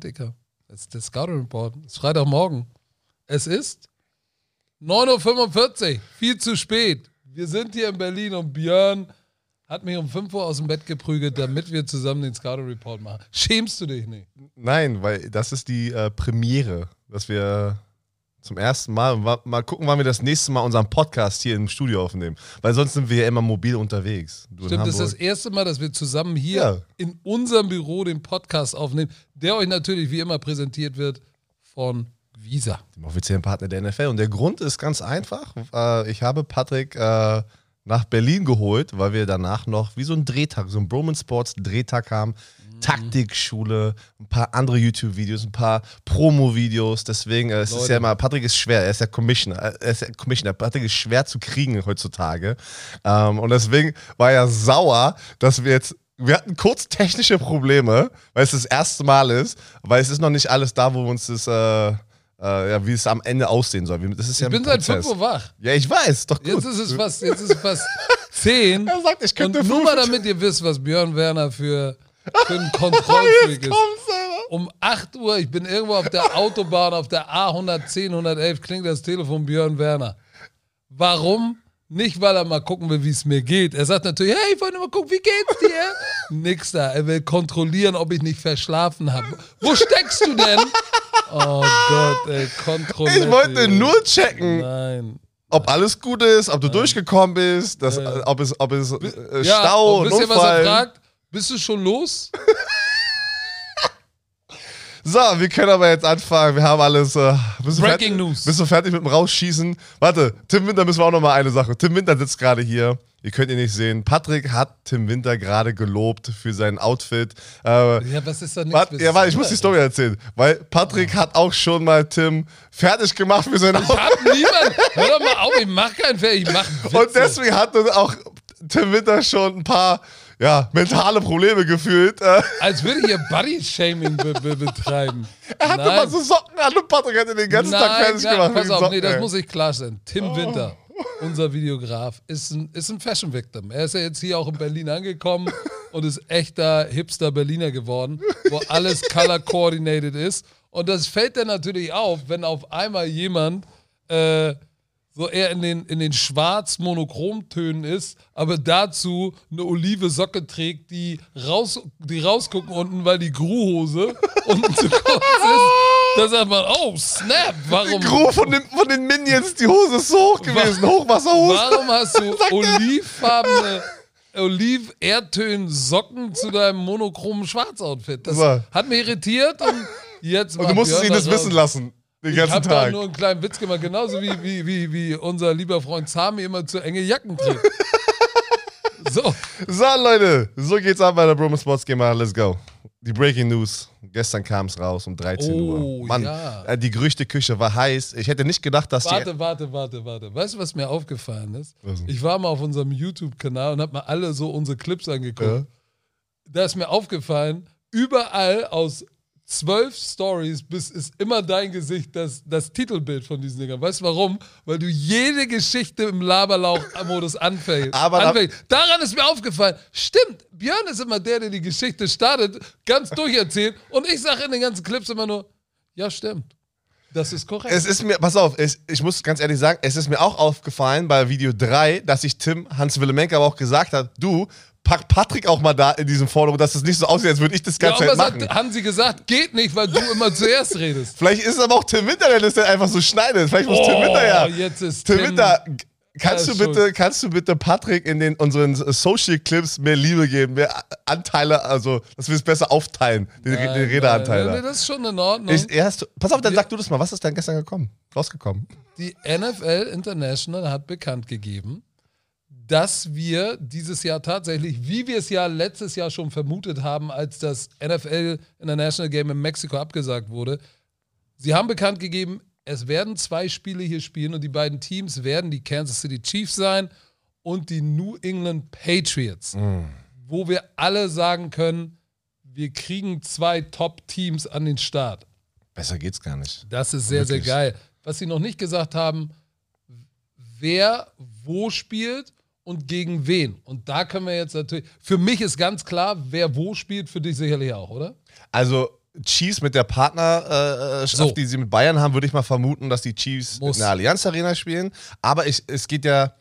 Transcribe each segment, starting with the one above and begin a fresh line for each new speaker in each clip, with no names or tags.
Dicker. Das ist der Scouting Report. Es ist Freitagmorgen. Es ist 9.45 Uhr. Viel zu spät. Wir sind hier in Berlin und Björn hat mich um 5 Uhr aus dem Bett geprügelt, damit wir zusammen den Scouting Report machen. Schämst du dich nicht?
Nein, weil das ist die äh, Premiere, dass wir zum ersten Mal, mal, gucken, wann wir das nächste Mal unseren Podcast hier im Studio aufnehmen. Weil sonst sind wir ja immer mobil unterwegs.
Du Stimmt, das ist das erste Mal, dass wir zusammen hier ja. in unserem Büro den Podcast aufnehmen, der euch natürlich wie immer präsentiert wird von Visa.
Dem offiziellen Partner der NFL. Und der Grund ist ganz einfach. Äh, ich habe Patrick äh, nach Berlin geholt, weil wir danach noch wie so ein Drehtag, so ein Broman Sports Drehtag haben. Mhm. Taktikschule, ein paar andere YouTube-Videos, ein paar Promo-Videos. Deswegen, äh, es Leute. ist ja immer, Patrick ist schwer, er ist ja Commissioner. Er ist ja Commissioner. Patrick ist schwer zu kriegen heutzutage. Ähm, und deswegen war er sauer, dass wir jetzt wir hatten kurz technische Probleme, weil es das erste Mal ist, weil es ist noch nicht alles da, wo wir uns das äh, äh, ja, wie es am Ende aussehen soll. Das ist
ich bin seit 5 Uhr wach.
Ja, ich weiß, doch gut.
Jetzt ist es fast, jetzt ist es fast 10.
er sagt, ich könnte
Und nur mal damit ihr wisst, was Björn Werner für, für ein Kontrollfreak. Um 8 Uhr, ich bin irgendwo auf der Autobahn, auf der A110, 111, klingt das Telefon Björn Werner. Warum? Nicht, weil er mal gucken will, wie es mir geht. Er sagt natürlich, hey, ich wollte mal gucken, wie geht's dir? Nix da. Er will kontrollieren, ob ich nicht verschlafen habe. Wo steckst du denn? Oh Gott, ey, kontrollieren.
Ich wollte nur checken.
Nein.
Ob alles gut ist, ob du Nein. durchgekommen bist, dass, ja. ob es, ob es äh, ja, Stau, und wisst ihr, was er fragt?
Bist du schon los?
So, wir können aber jetzt anfangen. Wir haben alles. Äh,
Breaking fertig, News.
Bist du fertig mit dem Rausschießen? Warte, Tim Winter müssen wir auch noch mal eine Sache. Tim Winter sitzt gerade hier. Ihr könnt ihn nicht sehen. Patrick hat Tim Winter gerade gelobt für sein Outfit.
Äh, ja, was ist da nicht? Wart,
ja, warte, ich muss die Story erzählen. Weil Patrick oh. hat auch schon mal Tim fertig gemacht für sein
Outfit. Ich hab niemand. Hör doch mal auf, ich mach keinen fertig, ich mach Witze.
Und deswegen hat auch Tim Winter schon ein paar ja, mentale Probleme gefühlt. Äh.
Als würde ich hier Body-Shaming be be betreiben.
Er hatte Nein. mal so Socken an und Patrick hat den ganzen Nein, Tag fertig gemacht.
Pass auf, Socken, nee, das ey. muss ich klarstellen. Tim oh. Winter, unser Videograf, ist ein, ist ein Fashion-Victim. Er ist ja jetzt hier auch in Berlin angekommen und ist echter Hipster-Berliner geworden, wo alles color-coordinated ist. Und das fällt dann natürlich auf, wenn auf einmal jemand äh, so eher in den, in den schwarz-monochromtönen ist, aber dazu eine olive Socke trägt, die, raus, die rausgucken unten, weil die Gruhhose unten zu kurz ist. Da sagt man, oh, snap, warum?
Die Gru von den, von den Minions, die Hose ist so hoch gewesen, Hochwasserhose.
Warum hast du olivfarbene, oliv-erdtönen Socken zu deinem monochromen Schwarzoutfit? Das hat mich irritiert und jetzt
Und du musstest ihn das wissen lassen. Den ganzen
ich
habe da
nur einen kleinen Witz gemacht, genauso wie, wie, wie, wie unser lieber Freund Sami immer zu enge Jacken trägt. so.
So, Leute, so geht's ab bei der Broman Sports Gamer. Let's go. Die Breaking News. Gestern kam es raus um 13 oh, Uhr. Mann, ja. Äh, die Gerüchteküche war heiß. Ich hätte nicht gedacht, dass
warte, die. Warte, warte, warte. Weißt du, was mir aufgefallen ist? Was? Ich war mal auf unserem YouTube-Kanal und habe mir alle so unsere Clips angeguckt. Ja. Da ist mir aufgefallen, überall aus zwölf Stories bis ist immer dein Gesicht das, das Titelbild von diesen Dingern. Weißt du warum? Weil du jede Geschichte im Laberlauch-Modus anfängst.
Aber
anfängst. Daran ist mir aufgefallen, stimmt, Björn ist immer der, der die Geschichte startet, ganz durcherzählt und ich sage in den ganzen Clips immer nur, ja, stimmt. Das ist korrekt.
Es ist mir, pass auf, es, ich muss ganz ehrlich sagen, es ist mir auch aufgefallen bei Video 3, dass sich Tim Hans Willemenke aber auch gesagt hat, du, Patrick auch mal da in diesem Forderung, dass es nicht so aussieht, als würde ich das ganze ja, Zeit machen. Sagt,
haben sie gesagt, geht nicht, weil du immer zuerst redest.
Vielleicht ist es aber auch Tim Winter, der das dann einfach so schneidet. Vielleicht muss oh, Tim Winter ja.
Jetzt ist Tim,
Tim Winter. Kannst du bitte, kannst du bitte Patrick in den unseren Social Clips mehr Liebe geben, mehr Anteile, also dass wir es besser aufteilen, den, nein, den Redeanteil.
Nein, das ist schon in Ordnung.
Ich, erst, pass auf, dann sag du das mal. Was ist denn gestern gekommen, rausgekommen?
Die NFL International hat bekannt gegeben, dass wir dieses Jahr tatsächlich, wie wir es ja letztes Jahr schon vermutet haben, als das NFL International Game in Mexiko abgesagt wurde, sie haben bekannt gegeben, es werden zwei Spiele hier spielen und die beiden Teams werden die Kansas City Chiefs sein und die New England Patriots, mm. wo wir alle sagen können, wir kriegen zwei Top-Teams an den Start.
Besser geht's gar nicht.
Das ist sehr, Wirklich. sehr geil. Was sie noch nicht gesagt haben, wer wo spielt und gegen wen. Und da können wir jetzt natürlich. Für mich ist ganz klar, wer wo spielt, für dich sicherlich auch, oder?
Also, Chiefs mit der Partnerschaft,
So.
die sie mit Bayern haben, würde ich mal vermuten, dass die Chiefs
Muss.
in der Allianz Arena spielen. Aber ich, es geht ja,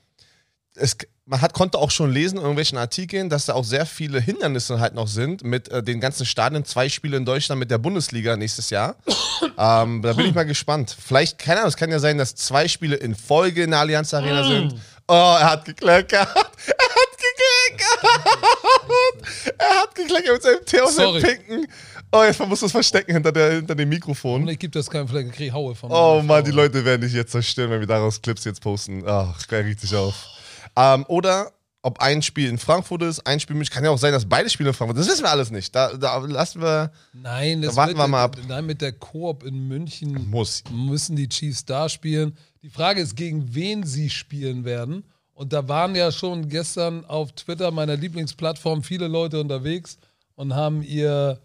es, man hat, konnte auch schon lesen in irgendwelchen Artikeln, dass da auch sehr viele Hindernisse halt noch sind mit äh, den ganzen Stadien, zwei Spiele in Deutschland mit der Bundesliga nächstes Jahr. ähm, da bin ich mal gespannt. Vielleicht, keine Ahnung, es kann ja sein, dass zwei Spiele in Folge in der Allianz Arena sind. Oh, er hat gekleckert. Er hat gekleckert. er hat gekleckert mit seinem Tee aus dem
Sorry.
Pinken. Oh, jetzt muss das verstecken hinter, der, hinter dem Mikrofon.
Und ich gebe das keinen Fleck, ich krieg Haue von
Oh Mann, die Leute werden dich jetzt zerstören, wenn wir daraus Clips jetzt posten. Ach, ich regt sich auf. Ähm, oder ob ein Spiel in Frankfurt ist, ein Spiel in München. Kann ja auch sein, dass beide Spiele in Frankfurt sind. Das wissen wir alles nicht. Da, da lassen wir.
Nein, das
Da warten wir mal ab.
Nein, mit der Koop in München
Muss.
müssen die Chiefs da spielen. Die Frage ist, gegen wen sie spielen werden. Und da waren ja schon gestern auf Twitter, meiner Lieblingsplattform, viele Leute unterwegs und haben ihr,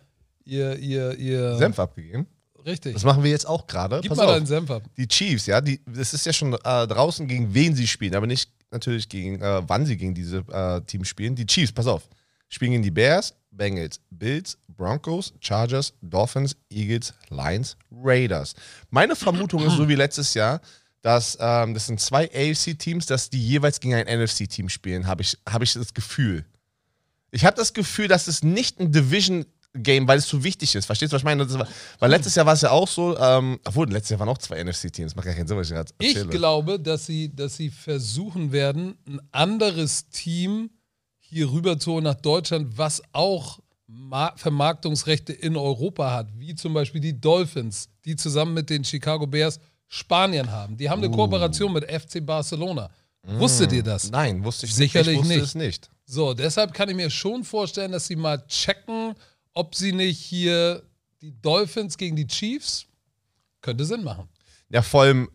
ihr, ihr, ihr.
Senf abgegeben.
Richtig.
Das machen wir jetzt auch gerade.
Gib
Pass
mal
auf.
deinen Senf ab.
Die Chiefs, ja, die, das ist ja schon äh, draußen, gegen wen sie spielen, aber nicht natürlich gegen, äh, wann sie gegen diese äh, Teams spielen. Die Chiefs, pass auf, spielen gegen die Bears, Bengals, Bills, Broncos, Chargers, Dolphins, Eagles, Lions, Raiders. Meine Vermutung ist so wie letztes Jahr, dass ähm, das sind zwei AFC-Teams, dass die jeweils gegen ein NFC-Team spielen, habe ich, hab ich das Gefühl. Ich habe das Gefühl, dass es nicht ein Division Game, weil es zu wichtig ist. Verstehst du, was ich meine? War, weil letztes Jahr war es ja auch so, ähm, obwohl letztes Jahr waren auch zwei NFC-Teams. Macht gar keinen Sinn, was ich gerade
Ich glaube, dass sie, dass sie versuchen werden, ein anderes Team hier rüber zu holen nach Deutschland, was auch Ma Vermarktungsrechte in Europa hat, wie zum Beispiel die Dolphins, die zusammen mit den Chicago Bears Spanien haben. Die haben
Uh.
eine Kooperation mit FC Barcelona. Wusstet ihr das?
Nein, wusste ich
Sicherlich
nicht. Ich wusste
nicht.
es nicht.
So, deshalb kann ich mir schon vorstellen, dass sie mal checken, ob sie nicht hier die Dolphins gegen die Chiefs, könnte Sinn machen.
Ja, vor allem,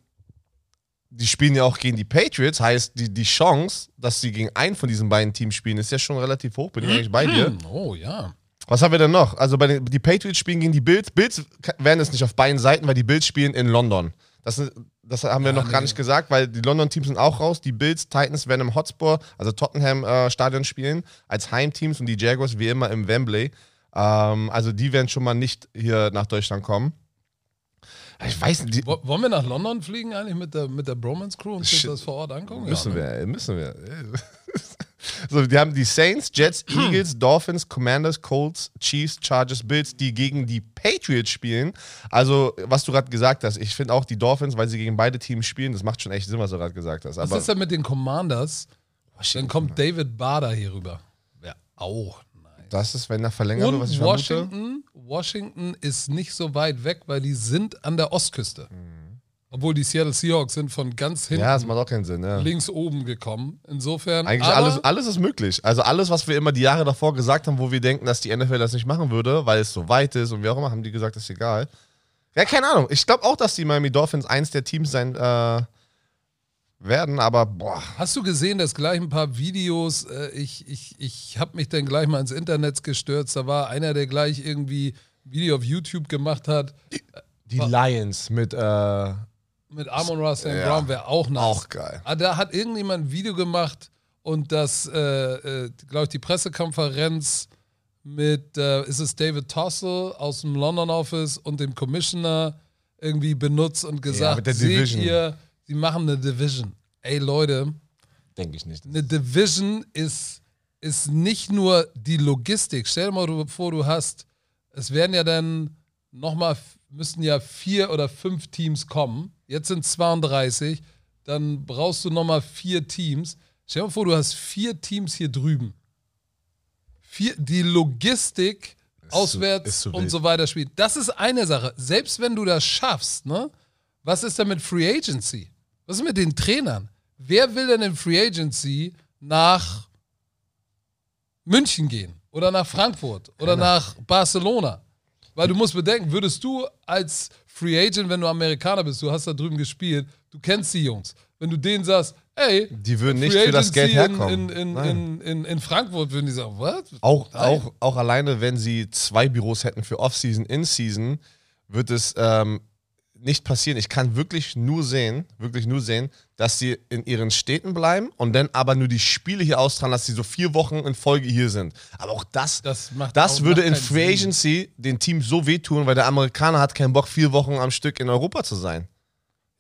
die spielen ja auch gegen die Patriots, heißt, die, die Chance, dass sie gegen einen von diesen beiden Teams spielen, ist ja schon relativ hoch. Bin ich eigentlich bei dir?
Oh ja.
Was haben wir denn noch? Also bei den, die Patriots spielen gegen die Bills. Bills werden es nicht auf beiden Seiten, weil die Bills spielen in London. Das, das haben wir
Ja,
noch gar
nee.
nicht gesagt, weil die London-Teams sind auch raus. Die Bills, Titans werden im Hotspur, also Tottenham-Stadion spielen, als Heimteams und die Jaguars wie immer im Wembley. Ähm, also die werden schon mal nicht hier nach Deutschland kommen. Ich weiß nicht,
Wollen wir nach London fliegen eigentlich mit der, mit der Bromance Crew und uns das vor Ort angucken?
Müssen
ja, ne?
wir, müssen wir. so, die haben die Saints, Jets,
Hm.
Eagles, Dolphins, Commanders, Colts, Chiefs, Chargers, Bills, die gegen die Patriots spielen. Also, was du gerade gesagt hast, ich finde auch die Dolphins, weil sie gegen beide Teams spielen, das macht schon echt Sinn, was du gerade gesagt hast.
Was
Aber
ist denn mit den Commanders? Dann kommt David Bader hier rüber. Ja, auch nice.
das ist, wenn er verlängert
Und
was ich vermute.
Washington, Washington ist nicht so weit weg, weil die sind an der Ostküste. Obwohl die Seattle Seahawks sind von ganz hinten.
Ja, das macht auch keinen Sinn. Ja.
links oben gekommen. Insofern.
Eigentlich alles, alles ist möglich. Also alles, was wir immer die Jahre davor gesagt haben, wo wir denken, dass die NFL das nicht machen würde, weil es so weit ist und wie auch immer, haben die gesagt, das ist egal. Ja, keine Ahnung. Ich glaube auch, dass die Miami Dolphins eins der Teams sein äh, werden, aber boah.
Hast du gesehen, dass gleich ein paar Videos, äh, ich, ich, ich habe mich dann gleich mal ins Internet gestürzt, da war einer, der gleich irgendwie ein Video auf YouTube gemacht hat,
Die Lions mit äh,
mit Amon Ross St.
Ja.
Brown wäre auch nice.
auch geil.
Ah, Da hat irgendjemand ein Video gemacht und das, äh, äh, glaube ich, die Pressekonferenz mit, äh, ist es David Tossell aus dem London Office und dem Commissioner irgendwie benutzt und gesagt,
der
seht ihr, sie machen eine Division. Ey Leute,
Denke ich nicht.
eine Division ist, ist nicht nur die Logistik. Stell dir mal vor, du hast, es werden ja dann nochmal, müssten ja vier oder fünf Teams kommen. Jetzt sind 32, dann brauchst du nochmal vier Teams. Stell dir mal vor, du hast vier Teams hier drüben. Vier, die Logistik
Ist
auswärts
ist zu
und so weiter spielt. Das ist eine Sache. Selbst wenn du das schaffst, ne? Was ist denn mit Free Agency? Was ist mit den Trainern? Wer will denn in Free Agency nach München gehen? Oder nach Frankfurt? Oder nach Barcelona? Weil du musst bedenken, würdest du als Free Agent, wenn du Amerikaner bist, du hast da drüben gespielt, du kennst die Jungs, wenn du denen sagst, ey,
Die würden nicht
Free
für das Geld herkommen.
In, in, in, in, in Frankfurt würden die sagen, was?
Auch,
Nein.
auch, auch alleine, wenn sie zwei Büros hätten für Off-Season, In-Season, wird es, ähm, nicht passieren. Ich kann wirklich nur sehen, wirklich nur sehen, dass sie in ihren Städten bleiben und dann aber nur die Spiele hier austragen, dass sie so vier Wochen in Folge hier sind. Aber auch das,
Das
das
auch-
würde in Free
Sinn.
Agency den Teams so wehtun, weil der Amerikaner hat keinen Bock, vier Wochen am Stück in Europa zu sein.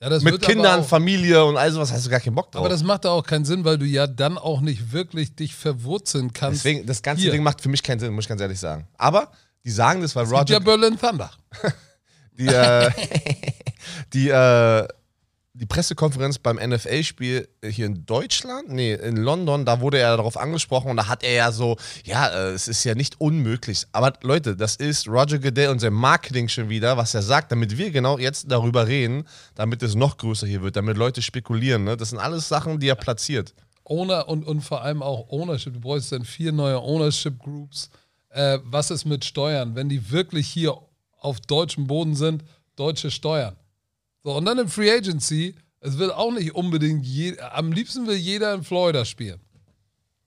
Ja, das
Mit Kindern,
auch,
Familie und all sowas hast du gar keinen Bock drauf.
Aber das macht da auch keinen Sinn, weil du ja dann auch nicht wirklich dich verwurzeln kannst.
Deswegen, das ganze
Hier.
Ding macht für mich keinen Sinn, muss ich ganz ehrlich sagen. Aber die sagen das, weil
Es gibt
Roger
ja Berlin Thunder.
die, äh, die, äh, die Pressekonferenz beim NFL-Spiel hier in Deutschland, nee, in London, da wurde er darauf angesprochen und da hat er ja so, ja, äh, es ist ja nicht unmöglich. Aber Leute, das ist Roger Goodell und sein Marketing schon wieder, was er sagt, damit wir genau jetzt darüber reden, damit es noch größer hier wird, damit Leute spekulieren. Ne? Das sind alles Sachen, die er platziert.
Owner und, und vor allem auch Ownership. Du bräuchst dann vier neue Ownership Groups. Äh, was ist mit Steuern? Wenn die wirklich hier auf deutschem Boden sind, deutsche Steuern. So, und dann im Free Agency, es wird auch nicht unbedingt, je, am liebsten will jeder in Florida spielen.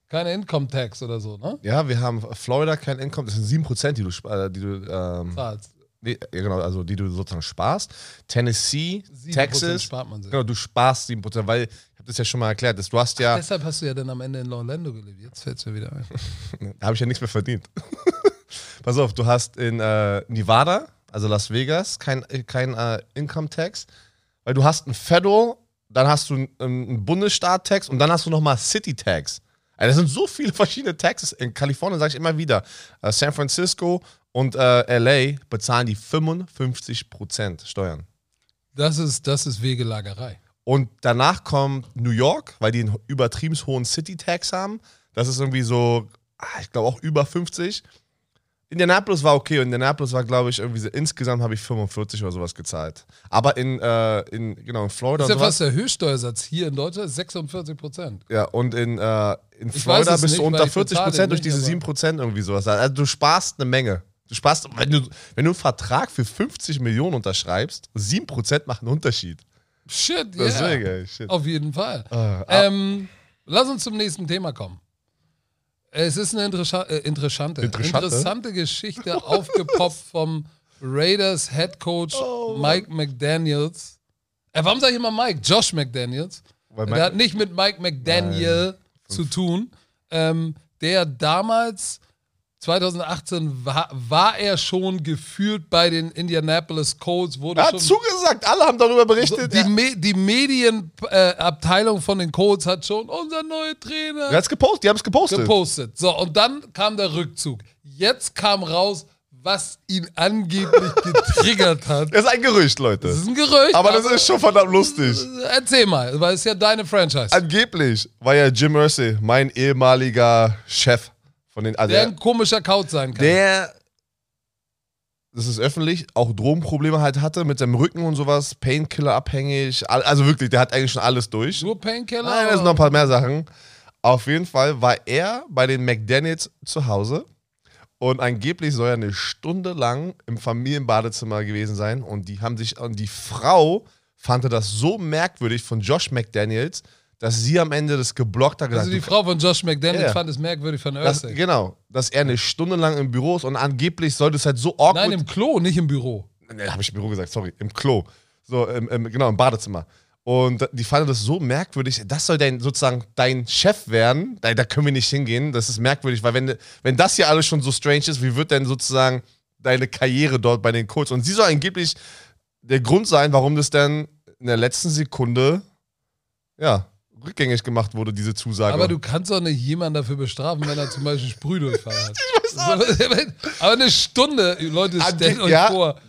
Keine Income Tax oder so, ne?
Ja, wir haben Florida kein Income, das sind 7%, die du, äh, die du ähm,
Zahlst.
Nee, ja, genau, also die du sozusagen sparst. Tennessee,
7%
Texas.
spart man sich.
Genau, du sparst 7%, weil, ich habe das ja schon mal erklärt, dass du hast ja,
Deshalb hast du ja dann am Ende in Orlando gelebt. Jetzt fällt es mir wieder ein.
da habe ich ja nichts mehr verdient. Pass auf, du hast in äh, Nevada, also Las Vegas, kein, äh, kein äh, Income Tax, weil du hast ein Federal, dann hast du einen, einen Bundesstaat-Tax und dann hast du nochmal City Tax. Also das sind so viele verschiedene Taxes. In Kalifornien sage ich immer wieder, äh, San Francisco und äh, LA bezahlen die 55% Steuern.
Das ist, das ist Wegelagerei.
Und danach kommt New York, weil die einen übertrieben hohen City Tax haben. Das ist irgendwie so, ah, ich glaube auch über 50. Indianapolis war okay. und Indianapolis war, glaube ich, irgendwie so, insgesamt habe ich 45 oder sowas gezahlt. Aber in, äh, in genau, in Florida
Das ist ja fast der Höchststeuersatz hier in Deutschland, ist 46 Prozent.
Ja, und in, äh, in
Ich
Florida bist du
nicht,
unter
weil ich
40
bezahle
Prozent durch diese
aber-
7 Prozent irgendwie sowas. Also du sparst eine Menge. Du sparst, wenn du, wenn du einen Vertrag für 50 Millionen unterschreibst, 7 Prozent machen einen Unterschied.
Shit, ja.
Shit.
Auf jeden Fall.
ah.
ähm, lass uns zum nächsten Thema kommen. Es ist eine interessa äh, interessante,
Interessante?
interessante Geschichte aufgepoppt vom Raiders Head Coach
Oh,
Mike McDaniels. Äh, warum sage ich immer Mike? Josh McDaniels.
Weil
der
Mike-
hat nicht mit Mike McDaniel zu tun. Ähm, der damals 2018 war, war er schon gefühlt bei den Indianapolis Colts, wurde
Er
schon
hat zugesagt, alle haben darüber berichtet.
die, Me die Medienabteilung von den Colts hat schon unser neuer Trainer
er hat's gepostet, die haben es gepostet.
gepostet. So, und dann kam der Rückzug. Jetzt kam raus, was ihn angeblich getriggert hat.
Das ist ein Gerücht, Leute.
Das ist ein Gerücht.
Aber das ist schon verdammt lustig.
Erzähl mal, weil es ist ja deine Franchise.
Angeblich war ja Jim Mercy mein ehemaliger Chef von den. Also
der
der,
ein komischer Couch sein kann.
der, das ist öffentlich, auch Drogenprobleme halt hatte mit seinem Rücken und sowas, Painkiller abhängig. Also wirklich, der hat eigentlich schon alles durch.
Nur Painkiller?
Nein, da sind noch ein paar mehr Sachen. Auf jeden Fall war er bei den McDaniels zu Hause und angeblich soll er eine Stunde lang im Familienbadezimmer gewesen sein und die haben sich und die Frau fand das so merkwürdig von Josh McDaniels, dass sie am Ende das geblockt hat.
also
gesagt,
die Frau von Josh McDaniels
Ja.
fand es merkwürdig von
das,
Ursay.
genau, dass er eine Stunde lang im Büro ist und angeblich sollte es halt so awkward.
Nein, im Klo, nicht im Büro.
Nee, habe ich im Büro gesagt, sorry, im Klo. So, im, im, genau, im Badezimmer. Und die fanden das so merkwürdig, das soll dein, sozusagen dein Chef werden, da, da können wir nicht hingehen, das ist merkwürdig, weil wenn, wenn das hier alles schon so strange ist, wie wird denn sozusagen deine Karriere dort bei den Colts? Und sie soll angeblich der Grund sein, warum das dann in der letzten Sekunde, ja, rückgängig gemacht wurde, diese Zusage.
Aber du kannst doch nicht jemanden dafür bestrafen, wenn er zum Beispiel Sprühdurchfall hat. Aber eine Stunde, Leute,
Ange-
stellt euch
ja,
vor,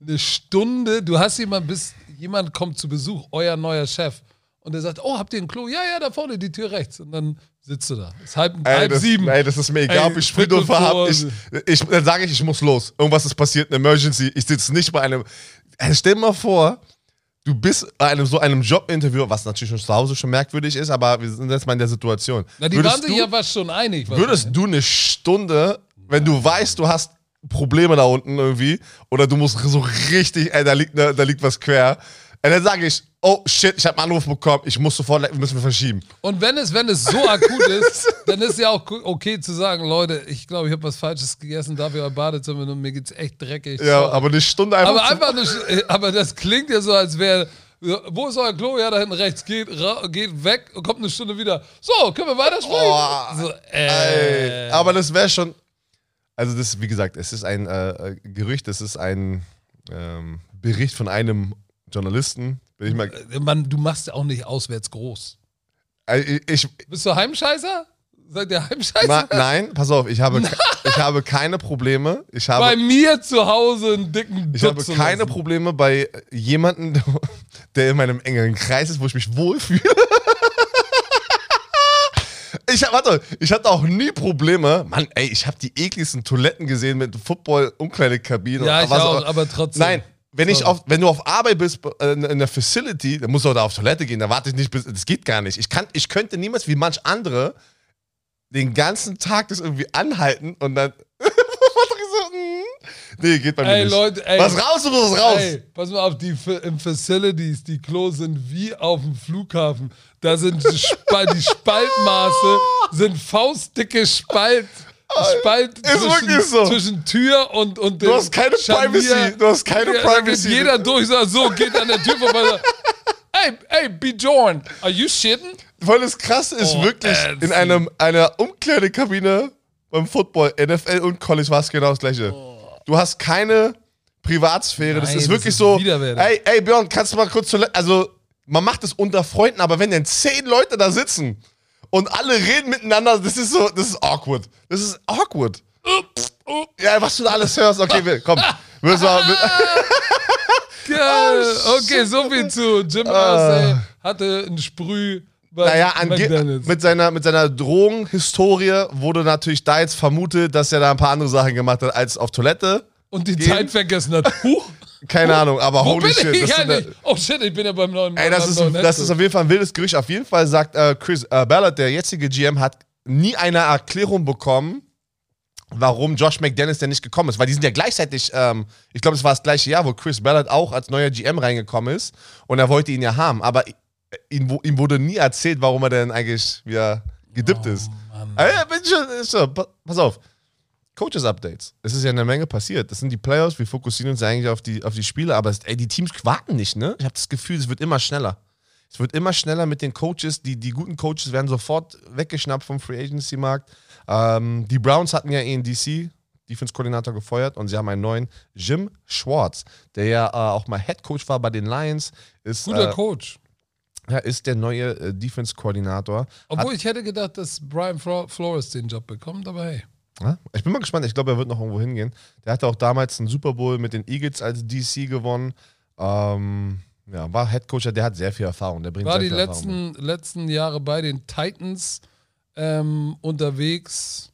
eine Stunde, du hast jemanden, bis jemand kommt zu Besuch, euer neuer Chef, und der sagt, oh, habt ihr ein Klo? Ja, ja, da vorne, die Tür rechts. Und dann sitzt du da. Es ist halb,
Ey,
halb
das,
sieben.
Ey, das ist mir egal,
Ey,
ob ich Sprühdurchfall habe. Ich, ich, dann sage ich, ich muss los. Irgendwas ist passiert, eine Emergency. Ich sitze nicht bei einem. Stell dir mal vor, du bist bei einem so einem Jobinterview, was natürlich schon zu Hause schon merkwürdig ist, aber wir sind jetzt mal in der Situation.
Na, die
würdest
waren sich ja fast schon einig.
würdest du eine Stunde, wenn du weißt, du hast Probleme da unten irgendwie, oder du musst so richtig, ey, da liegt, ne, da liegt was quer, ey, dann sage ich, oh shit, ich habe einen Anruf bekommen, ich muss sofort, müssen wir verschieben.
Und wenn es, wenn es so akut ist, dann ist ja auch okay zu sagen, Leute, ich glaube, ich habe was Falsches gegessen, darf ich euer Badezimmer und mir geht's echt dreckig.
Ja,
Sorry.
aber eine Stunde einfach.
aber einfach nur, äh, aber das klingt ja so, als wäre, wo ist euer Klo? Ja, da hinten rechts, geht, geht weg und kommt eine Stunde wieder. So, können wir weitersprechen?
Oh,
so, äh,
Ey, aber das wäre schon. Also, das, wie gesagt, es ist ein äh, äh, Gerücht, es ist ein ähm, Bericht von einem Journalisten. Bin ich mal,
Mann, du machst ja auch nicht auswärts groß.
äh, ich, ich,
Bist du Heimscheißer? Sagt der Heimscheißer?
na, nein, pass auf, ich habe, ich habe keine Probleme. Ich habe,
Bei mir zu Hause einen dicken
ich habe keine
lassen.
Probleme bei jemandem, der in meinem engeren Kreis ist, wo ich mich wohlfühle. Ich hab, warte, ich hatte auch nie Probleme. Mann, ey, ich habe die ekligsten Toiletten gesehen mit Football-Umkleidekabinen.
Ja, ich auch, aber trotzdem.
Nein, wenn, ich auf, wenn du auf Arbeit bist, äh, in der Facility, dann musst du auch da auf Toilette gehen. Da warte ich nicht bis. Das geht gar nicht. Ich, kann, ich könnte niemals wie manch andere den ganzen Tag das irgendwie anhalten und dann. Mm. nee, geht bei mir
Ey,
nicht.
Leute, ey.
Was raus oder was raus?
Ey, pass mal auf, die im Facilities, die Klos sind wie auf dem Flughafen. Da sind die, die Spaltmaße, sind faustdicke Spalt. Spalt
ist wirklich so.
zwischen Tür und, und
Du hast keine Privacy. Du hast keine
ja,
Privacy.
jeder durch, sagt so, geht an der Tür vorbei. Sagt, hey, hey, Bjorn, are you shitting?
Weil das Krasse ist
Oh,
wirklich,
ätzend.
in einem, einer Umkleidekabine beim Football, NFL und College war es genau das Gleiche. Du hast keine Privatsphäre. das
Nein,
ist
das
wirklich
ist
so. Ey, ey, Björn, kannst du mal kurz zur. Also, man macht es unter Freunden, aber wenn dann zehn Leute da sitzen und alle reden miteinander, das ist so, das ist awkward. Das ist awkward. Ja, was du da alles hörst, okay, will, komm. Du, will,
Geil. okay, so viel zu Jim Irsay hatte ein Sprüh bei
Ah. Naja, mit seiner, mit seiner Drogenhistorie wurde natürlich da jetzt vermutet, dass er da ein paar andere Sachen gemacht hat als auf Toilette.
und die
geben.
Zeit vergessen hat. Huch,
Keine Ahnung, aber
wo
holy shit.
eigentlich? Oh shit, ich bin ja beim neuen
ey, das, ist,
neuen
das ist auf jeden Fall ein wildes Gerücht. Auf jeden Fall sagt äh, Chris äh, Ballard, der jetzige GM, hat nie eine Erklärung bekommen, warum Josh McDaniels denn nicht gekommen ist. Weil die sind ja gleichzeitig, ähm, ich glaube, es war das gleiche Jahr, wo Chris Ballard auch als neuer GM reingekommen ist und er wollte ihn ja haben. Aber ihm, wo- ihm wurde nie erzählt, warum er denn eigentlich wieder gedippt ist. Ey, bin schon, ist pa- pass auf. Coaches Updates. Es ist ja eine Menge passiert. Das sind die Playoffs. Wir fokussieren uns eigentlich auf die, auf die Spiele, aber es, ey, die Teams warten nicht, ne? Ich habe das Gefühl, es wird immer schneller. Es wird immer schneller mit den Coaches. Die, die guten Coaches werden sofort weggeschnappt vom Free Agency Markt. Ähm, die Browns hatten ja ihren DC, Defense-Koordinator, gefeuert und sie haben einen neuen Jim Schwartz, der ja äh, auch mal Head Coach war bei den Lions. Ist,
Guter
äh,
Coach.
ja, ist der neue äh, Defense-Koordinator.
Obwohl ich hätte gedacht, dass Brian Flo Flores den Job bekommt, aber hey.
Ja, Ich bin mal gespannt. Ich glaube, er wird noch irgendwo hingehen. Der hatte auch damals einen Super Bowl mit den Eagles als DC gewonnen. Ähm, ja, war Head Coach, der hat sehr viel Erfahrung. Der bringt
War
sehr
die
viel Erfahrung
letzten, letzten Jahre bei den Titans ähm, unterwegs.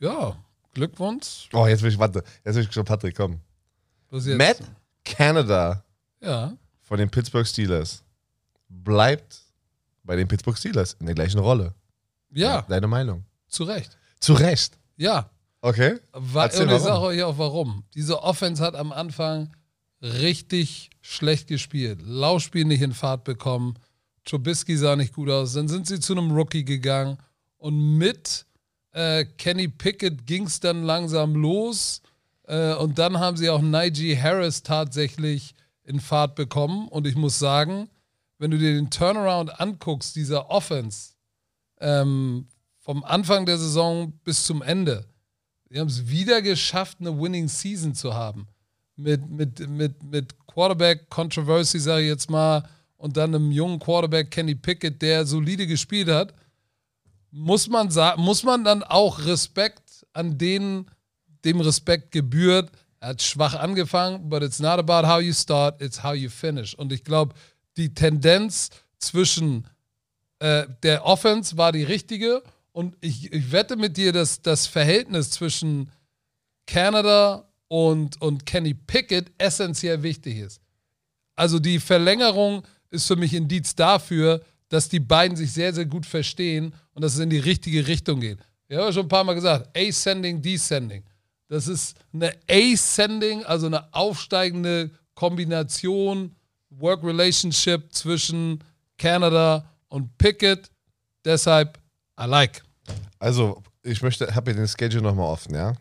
Ja, Glückwunsch.
Oh, jetzt will ich, warte. Jetzt will ich schon Patrick, komm.
Was jetzt?
Matt Canada
Ja.
von den Pittsburgh Steelers bleibt bei den Pittsburgh Steelers in der gleichen Rolle.
Ja,
Deine Meinung?
zu Recht.
Zu Recht.
Ja.
Okay.
Wa-
Erzähl
und ich sage euch auch warum. Diese Offense hat am Anfang richtig schlecht gespielt. Laufspiel nicht in Fahrt bekommen. Trubisky sah nicht gut aus. Dann sind sie zu einem Rookie gegangen. Und mit äh, Kenny Pickett ging es dann langsam los. Äh, und dann haben sie auch Najee Harris tatsächlich in Fahrt bekommen. Und ich muss sagen, wenn du dir den Turnaround anguckst, dieser Offense, ähm, vom Anfang der Saison bis zum Ende, die haben es wieder geschafft, eine Winning Season zu haben. Mit, mit, mit, mit Quarterback Controversy, sage ich jetzt mal, und dann einem jungen Quarterback Kenny Pickett, der solide gespielt hat, muss man, muss man dann auch Respekt an denen, dem Respekt gebührt. Er hat schwach angefangen, but it's not about how you start, it's how you finish. Und ich glaube, die Tendenz zwischen äh, der Offense war die richtige und ich, ich wette mit dir, dass das Verhältnis zwischen Canada und, und Kenny Pickett essentiell wichtig ist. Also die Verlängerung ist für mich Indiz dafür, dass die beiden sich sehr, sehr gut verstehen und dass es in die richtige Richtung geht. Ich habe ja schon ein paar Mal gesagt, Ascending, Descending. Das ist eine Ascending, also eine aufsteigende Kombination, Work Relationship zwischen Canada und Pickett. Deshalb, I like.
Also, ich möchte, habe hier den Schedule nochmal offen, ja?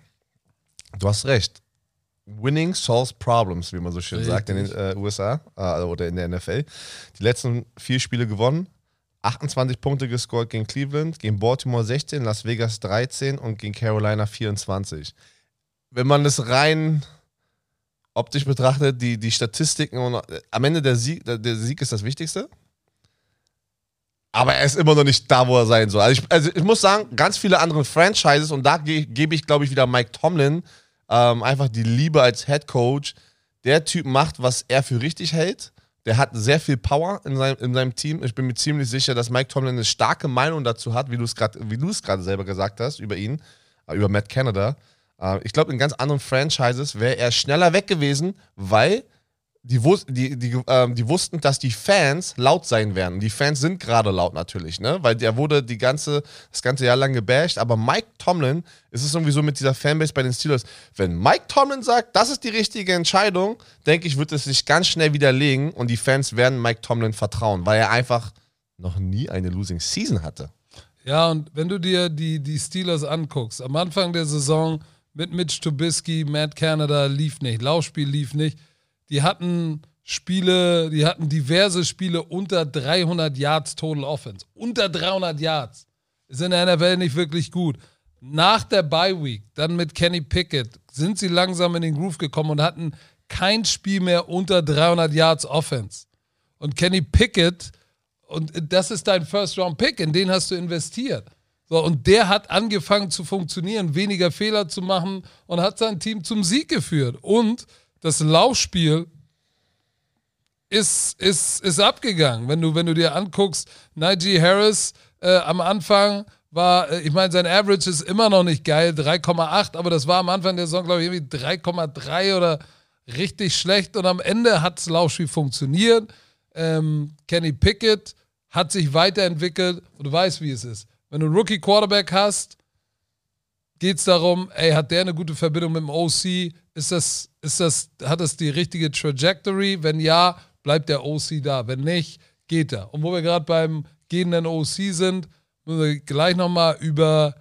Du hast recht. Winning solves problems, wie man so schön
Richtig.
sagt in den äh, USA äh, oder in der NFL. Die letzten vier Spiele gewonnen, 28 Punkte gescored gegen Cleveland, gegen Baltimore 16, Las Vegas 13 und gegen Carolina 24. Wenn man das rein optisch betrachtet, die, die Statistiken und äh, am Ende der Sieg, der, der Sieg ist das Wichtigste. Aber er ist immer noch nicht da, wo er sein soll. Also ich, also ich muss sagen, ganz viele andere Franchises, und da ge gebe ich, glaube ich, wieder Mike Tomlin ähm, einfach die Liebe als Head Coach. Der Typ macht, was er für richtig hält. Der hat sehr viel Power in seinem, in seinem Team. Ich bin mir ziemlich sicher, dass Mike Tomlin eine starke Meinung dazu hat, wie du es gerade selber gesagt hast, über ihn, äh, über Matt Canada. Äh, ich glaube, in ganz anderen Franchises wäre er schneller weg gewesen, weil die, wus die, die, ähm, die wussten, dass die Fans laut sein werden. Die Fans sind gerade laut natürlich, ne? Weil der wurde die ganze, das ganze Jahr lang gebasht. Aber Mike Tomlin ist es irgendwie so mit dieser Fanbase bei den Steelers. Wenn Mike Tomlin sagt, das ist die richtige Entscheidung, denke ich, wird es sich ganz schnell widerlegen und die Fans werden Mike Tomlin vertrauen, weil er einfach noch nie eine Losing Season hatte.
Ja, und wenn du dir die, die Steelers anguckst, am Anfang der Saison mit Mitch Trubisky, Matt Canada lief nicht, Laufspiel lief nicht. Die hatten Spiele, die hatten diverse Spiele unter 300 Yards Total Offense. Unter 300 Yards. Ist in der NFL nicht wirklich gut. Nach der Bye Week, dann mit Kenny Pickett, sind sie langsam in den Groove gekommen und hatten kein Spiel mehr unter 300 Yards Offense. Und Kenny Pickett, und das ist dein First-Round-Pick, in den hast du investiert. So, und der hat angefangen zu funktionieren, weniger Fehler zu machen und hat sein Team zum Sieg geführt. Und das Laufspiel ist, ist, ist abgegangen. Wenn du, wenn du dir anguckst, Najee Harris äh, am Anfang war, äh, ich meine, sein Average ist immer noch nicht geil, 3,8, aber das war am Anfang der Saison, glaube ich, irgendwie 3,3 oder richtig schlecht. Und am Ende hat das Laufspiel funktioniert. Ähm, Kenny Pickett hat sich weiterentwickelt und du weißt, wie es ist. Wenn du einen Rookie-Quarterback hast, geht es darum, ey, hat der eine gute Verbindung mit dem OC? Ist das, ist das, hat das die richtige Trajectory? Wenn ja, bleibt der OC da. Wenn nicht, geht er. Und wo wir gerade beim gehenden OC sind, müssen wir gleich nochmal über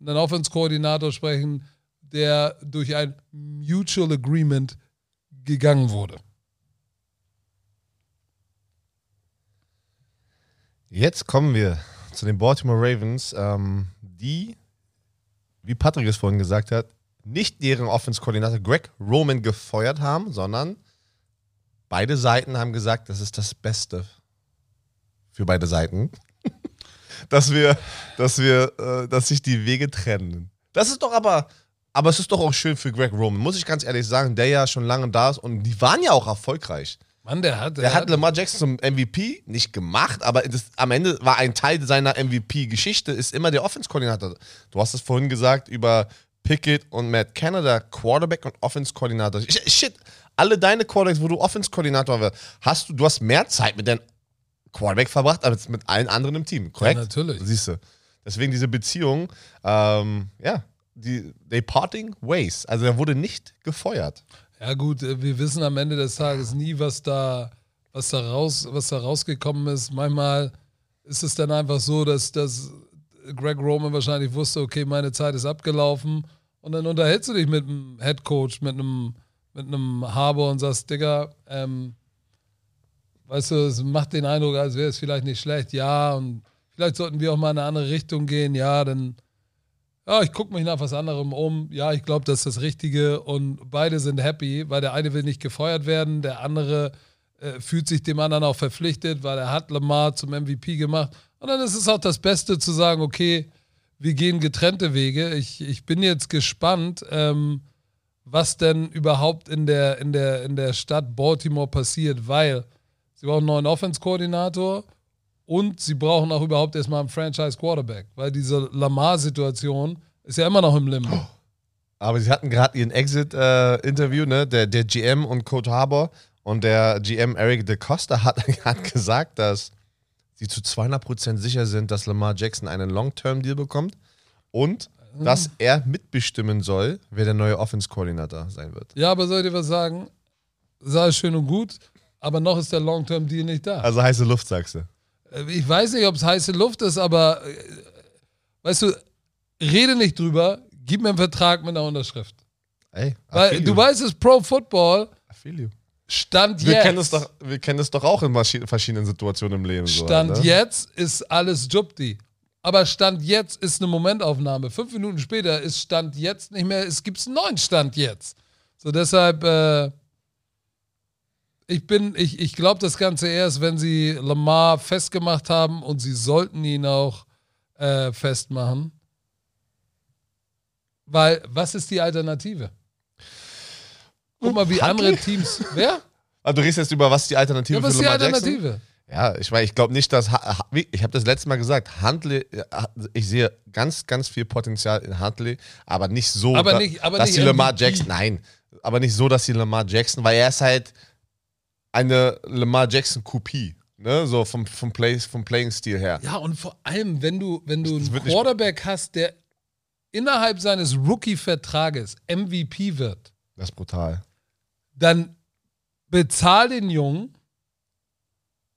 einen Offense-Koordinator sprechen, der durch ein Mutual Agreement gegangen wurde.
Jetzt kommen wir zu den Baltimore Ravens, ähm, die, wie Patrick es vorhin gesagt hat, nicht deren Offense-Koordinator Greg Roman gefeuert haben, sondern beide Seiten haben gesagt, das ist das Beste für beide Seiten, dass wir, dass wir, äh, dass sich die Wege trennen. Das ist doch aber, aber es ist doch auch schön für Greg Roman, muss ich ganz ehrlich sagen, der ja schon lange da ist und die waren ja auch erfolgreich.
Mann, der hat.
Der hat Lamar Jackson zum MVP nicht gemacht, aber das, am Ende war ein Teil seiner MVP-Geschichte, ist immer der Offense-Koordinator. Du hast es vorhin gesagt über Pickett und Matt Canada, Quarterback und Offense-Koordinator. Shit, alle deine Quarterbacks, wo du Offense-Koordinator warst, hast du, du hast mehr Zeit mit deinem Quarterback verbracht als mit allen anderen im Team, korrekt?
Ja, natürlich.
Siehst du. Deswegen diese Beziehung, ähm, ja, die, they parting ways. Also er wurde nicht gefeuert.
Ja, gut, äh, wir wissen am Ende des Tages nie, was da, was da, raus, was da rausgekommen ist. Manchmal ist es dann einfach so, dass, dass Greg Roman wahrscheinlich wusste, okay, meine Zeit ist abgelaufen. Und dann unterhältst du dich mit einem Head Coach, mit einem, mit einem Harbour und sagst, Digga, ähm, weißt du, es macht den Eindruck, als wäre es vielleicht nicht schlecht. Ja, und vielleicht sollten wir auch mal in eine andere Richtung gehen. Ja, dann ja, ich gucke mich nach was anderem um. Ja, ich glaube, das ist das Richtige. Und beide sind happy, weil der eine will nicht gefeuert werden, der andere äh, fühlt sich dem anderen auch verpflichtet, weil er hat Lamar zum MVP gemacht. Und dann ist es auch das Beste zu sagen, okay, wir gehen getrennte Wege. Ich, ich bin jetzt gespannt, ähm, was denn überhaupt in der, in, der, in der Stadt Baltimore passiert, weil sie brauchen einen neuen Offense-Koordinator und sie brauchen auch überhaupt erstmal einen Franchise-Quarterback, weil diese Lamar-Situation ist ja immer noch im Limbo.
Aber sie hatten gerade ihren Exit-Interview, ne? Der, der GM und Coach Harbour und der GM Eric DeCosta hat, hat gesagt, dass sie zu 200% sicher sind, dass Lamar Jackson einen Long-Term-Deal bekommt und dass er mitbestimmen soll, wer der neue Offense-Koordinator sein wird.
Ja, aber soll ich dir was sagen? Sei schön und gut, aber noch ist der Long-Term-Deal nicht da.
Also heiße Luft, sagst du.
Äh, Ich weiß nicht, ob es heiße Luft ist, aber äh, weißt du, rede nicht drüber, gib mir einen Vertrag mit einer Unterschrift.
Ey,
Weil du weißt, es Pro Football
I feel you.
Stand
Wir
jetzt.
kennen es doch, wir kennen es doch auch in verschiedenen Situationen im Leben. so,
Stand
ne?
jetzt ist alles Jupti. Aber Stand jetzt ist eine Momentaufnahme. Fünf Minuten später ist Stand jetzt nicht mehr, es gibt einen neuen Stand jetzt. So deshalb, äh, ich bin, ich, ich glaube das Ganze erst, wenn sie Lamar festgemacht haben und sie sollten ihn auch äh, festmachen. Weil, was ist die Alternative? Guck mal, wie
Huntley?
andere Teams. Wer?
Ah, du redest jetzt über was die Alternative
Ja, was
für
ist die
Lamar Jackson?
Alternative?
Ja, ich meine, ich glaube nicht, dass. Ich habe das letzte Mal gesagt, Huntley, äh, ich sehe ganz, ganz viel Potenzial in Huntley, aber nicht so,
Aber
da-
nicht- aber
dass die Lamar. Jackson, nein, aber nicht so, dass die Lamar Jackson, weil er ist halt eine Lamar Jackson Kopie, ne, so vom, vom, Play, vom Playing-Stil her.
Ja, und vor allem, wenn du, wenn du
Das
einen Quarterback hast, der innerhalb seines Rookie-Vertrages MVP wird,
Das ist brutal.
dann bezahl den Jungen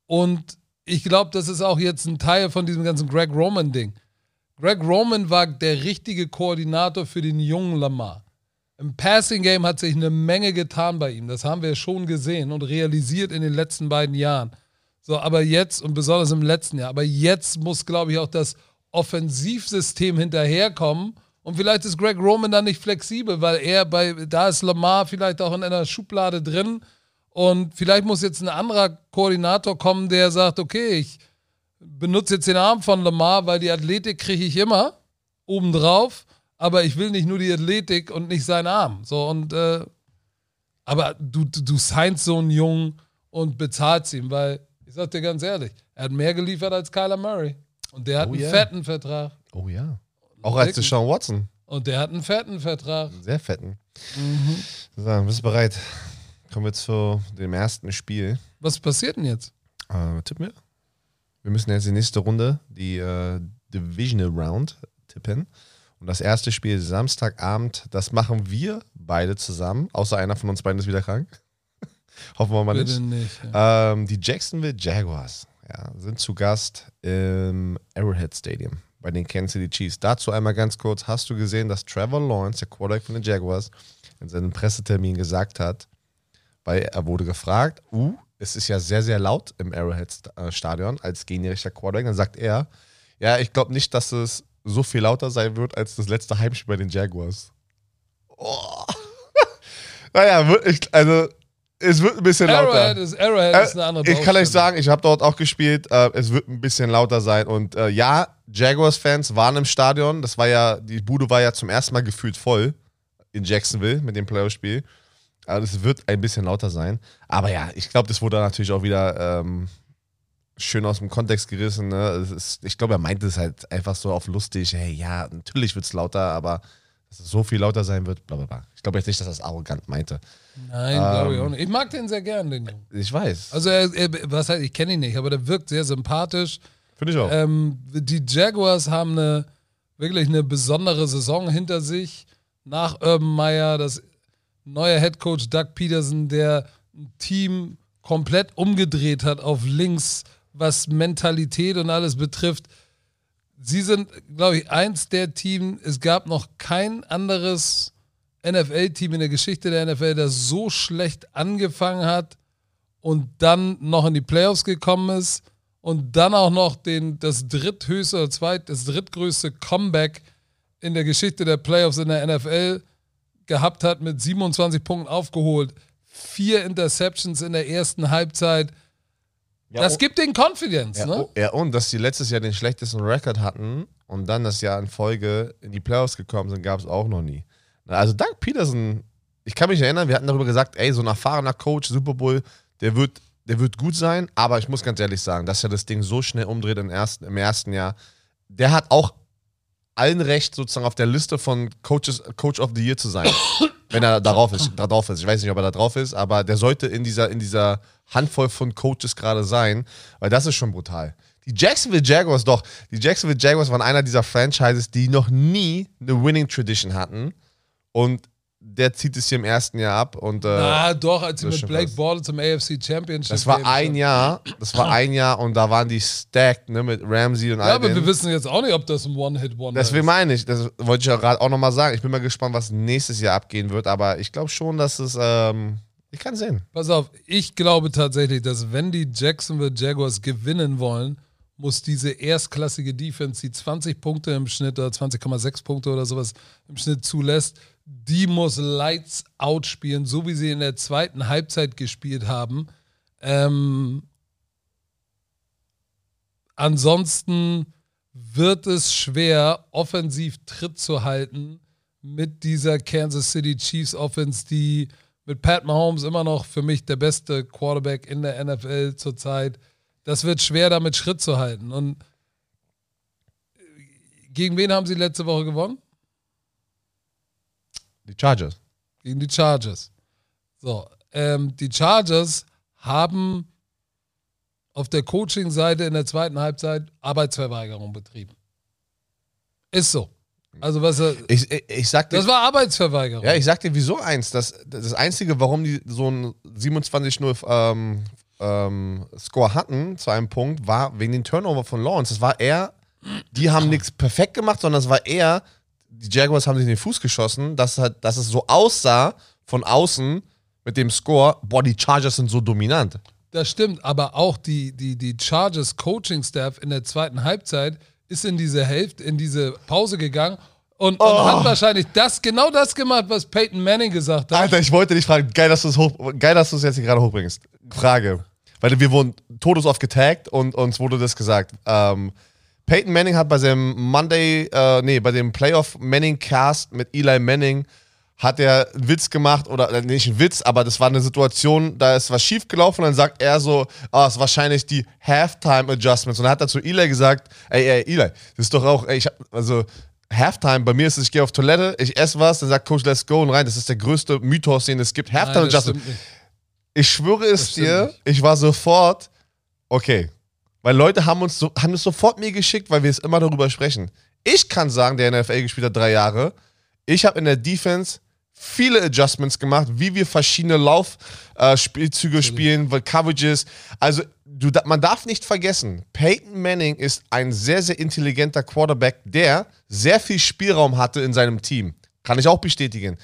und ich glaube, das ist auch jetzt ein Teil von diesem ganzen Greg Roman-Ding. Greg Roman war der richtige Koordinator für den jungen Lamar. Im Passing Game hat sich eine Menge getan bei ihm. Das haben wir schon gesehen und realisiert in den letzten beiden Jahren. So, aber jetzt und besonders im letzten Jahr, aber jetzt muss, glaube ich, auch das Offensivsystem hinterherkommen. Und vielleicht ist Greg Roman dann nicht flexibel, weil er bei, da ist Lamar vielleicht auch in einer Schublade drin. Und vielleicht muss jetzt ein anderer Koordinator kommen, der sagt, okay, ich benutze jetzt den Arm von Lamar, weil die Athletik kriege ich immer obendrauf, aber ich will nicht nur die Athletik und nicht seinen Arm. So und äh, aber du, du, du signst so einen Jungen und bezahlst ihn, weil ich sag dir ganz ehrlich, er hat mehr geliefert als Kyler Murray. Und der hat
Oh
einen
ja.
fetten Vertrag.
Oh ja. Auch als. Deshaun Watson.
Und der hat einen fetten Vertrag.
Einen Sehr fetten.
Mhm.
So, bist du bereit? Kommen wir zu dem ersten Spiel.
Was passiert denn jetzt?
Äh, tipp mir. Wir müssen jetzt die nächste Runde, die äh, Divisional Round, tippen. Und das erste Spiel Samstagabend. Das machen wir beide zusammen. Außer einer von uns beiden ist wieder krank. Hoffen wir mal
Bitte
nicht.
nicht. ja.
Ähm, die Jacksonville Jaguars ja, sind zu Gast im Arrowhead Stadium bei den Kansas City Chiefs. Dazu einmal ganz kurz: Hast du gesehen, dass Trevor Lawrence, der Quarterback von den Jaguars, in seinem Pressetermin gesagt hat, weil er wurde gefragt, uh, es ist ja sehr, sehr laut im Arrowhead äh, Stadion als gegnerischer Quarterback. Dann sagt er, ja, ich glaube nicht, dass es so viel lauter sein wird als das letzte Heimspiel bei den Jaguars. Oh. naja, wirklich, also es wird ein bisschen lauter.
Arrowhead ist, Arrowhead ist eine andere
Äh, ich kann euch sagen, ich habe dort auch gespielt. Äh, es wird ein bisschen lauter sein. Und äh, ja, Jaguars-Fans waren im Stadion. Das war ja, die Bude war ja zum ersten Mal gefühlt voll in Jacksonville mit dem Playoff-Spiel. Also es wird ein bisschen lauter sein. Aber ja, ich glaube, das wurde natürlich auch wieder ähm, schön aus dem Kontext gerissen. Ne? Ist, ich glaube, er meinte es halt einfach so auf lustig. Hey, ja, natürlich wird es lauter, aber dass es so viel lauter sein wird, bla bla bla. Ich glaube jetzt nicht, dass er es arrogant meinte.
Nein, glaube ich
Ähm,
auch nicht. Ich mag den sehr gern, den Jungen.
Ich weiß.
Also, er, er, was heißt, ich kenne ihn nicht, aber der wirkt sehr sympathisch.
Finde ich auch.
Ähm, die Jaguars haben eine wirklich eine besondere Saison hinter sich. Nach Urban Meyer, das neue Head Coach Doug Peterson, der ein Team komplett umgedreht hat auf links, was Mentalität und alles betrifft. Sie sind, glaube ich, eins der Teams. Es gab noch kein anderes NFL-Team in der Geschichte der NFL, das so schlecht angefangen hat und dann noch in die Playoffs gekommen ist und dann auch noch den, das dritthöchste oder zweit, das drittgrößte Comeback in der Geschichte der Playoffs in der NFL gehabt hat, mit 27 Punkten aufgeholt, vier Interceptions in der ersten Halbzeit.
Ja,
das
und-
gibt den Confidence,
Ja,
ne?
oh, ja, und dass die letztes Jahr den schlechtesten Rekord hatten und dann das Jahr in Folge in die Playoffs gekommen sind, gab es auch noch nie. Also Doug Peterson, ich kann mich erinnern, wir hatten darüber gesagt, ey, so ein erfahrener Coach, Super Bowl, der wird, der wird gut sein, aber ich muss ganz ehrlich sagen, dass er das Ding so schnell umdreht im ersten, im ersten Jahr, der hat auch allen Recht, sozusagen auf der Liste von Coaches, Coach of the Year zu sein. wenn er darauf ist, da drauf ist. Ich weiß nicht, ob er da drauf ist, aber der sollte in dieser, in dieser Handvoll von Coaches gerade sein, weil das ist schon brutal. Die Jacksonville Jaguars, doch, die Jacksonville Jaguars waren einer dieser Franchises, die noch nie eine Winning Tradition hatten. Und der zieht es hier im ersten Jahr ab. Und, äh,
Na doch, als sie mit Blake. Bortles zum AFC Championship
das war ein
stand.
Jahr, das war ein Jahr und da waren die stacked, ne, mit Ramsey und
Ja,
all
aber wir wissen jetzt auch nicht, ob das ein One-Hit-Wonder
Deswegen
ist.
meine ich, das wollte ich ja gerade auch nochmal sagen. Ich bin mal gespannt, was nächstes Jahr abgehen wird, aber ich glaube schon, dass es, ähm, ich kann sehen.
Pass auf, ich glaube tatsächlich, dass wenn die Jacksonville Jaguars gewinnen wollen, muss diese erstklassige Defense, die 20 Punkte im Schnitt oder 20,6 Punkte oder sowas im Schnitt zulässt, die muss Lights out spielen, so wie sie in der zweiten Halbzeit gespielt haben. Ähm, ansonsten wird es schwer, offensiv Tritt zu halten mit dieser Kansas City Chiefs Offense, die mit Pat Mahomes immer noch für mich der beste Quarterback in der NFL zurzeit. Das wird schwer, damit Schritt zu halten. Und gegen wen haben sie letzte Woche gewonnen?
Die Chargers.
Gegen die Chargers. So, ähm, die Chargers haben auf der Coaching-Seite in der zweiten Halbzeit Arbeitsverweigerung betrieben. Ist so. Also was er,
Ich, ich, ich sag dir,
das war Arbeitsverweigerung.
ja, ich sag dir, wieso eins. Das, das Einzige, warum die so ein 27-0 ähm, ähm, Score hatten zu einem Punkt, war wegen den Turnover von Lawrence. Das war eher, die haben nichts perfekt gemacht, sondern es war eher, die Jaguars haben sich in den Fuß geschossen, dass, halt, dass es so aussah von außen mit dem Score, boah, die Chargers sind so dominant.
Das stimmt, aber auch die, die, die Chargers Coaching Staff in der zweiten Halbzeit ist in diese Hälfte, in diese Pause gegangen und, und hat wahrscheinlich das, genau das gemacht, was Peyton Manning gesagt hat.
Alter, ich wollte dich fragen, geil, dass du es hoch, geil, dass du es jetzt hier gerade hochbringst. Frage. Weil wir wurden todesoft getaggt und uns wurde das gesagt. Ähm, Peyton Manning hat bei seinem Monday, äh, nee, bei dem Playoff Manning Cast mit Eli Manning hat er einen Witz gemacht oder äh, nicht einen Witz, aber das war eine Situation, da ist was schief gelaufen und dann sagt er so, ah, es ist wahrscheinlich die Halftime Adjustments und dann hat er zu Eli gesagt, ey, ey, Eli, das ist doch auch, ey, ich hab, also Halftime, bei mir ist es, ich gehe auf Toilette, ich esse was, dann sagt Coach, let's go und rein. Das ist der größte Mythos, den es gibt. Halftime
Nein, das
Adjustment.
stimmt nicht.
Ich schwöre es dir,
nicht.
ich war sofort, okay. Weil Leute haben uns so, haben es sofort mir geschickt, weil wir es immer darüber sprechen. Ich kann sagen, der NFL gespielt hat drei Jahre. Ich habe in der Defense viele Adjustments gemacht, wie wir verschiedene Laufspielzüge spielen, weil Coverages. Also du, man darf nicht vergessen, Peyton Manning ist ein sehr, sehr intelligenter Quarterback, der sehr viel Spielraum hatte in seinem Team. Kann ich auch bestätigen.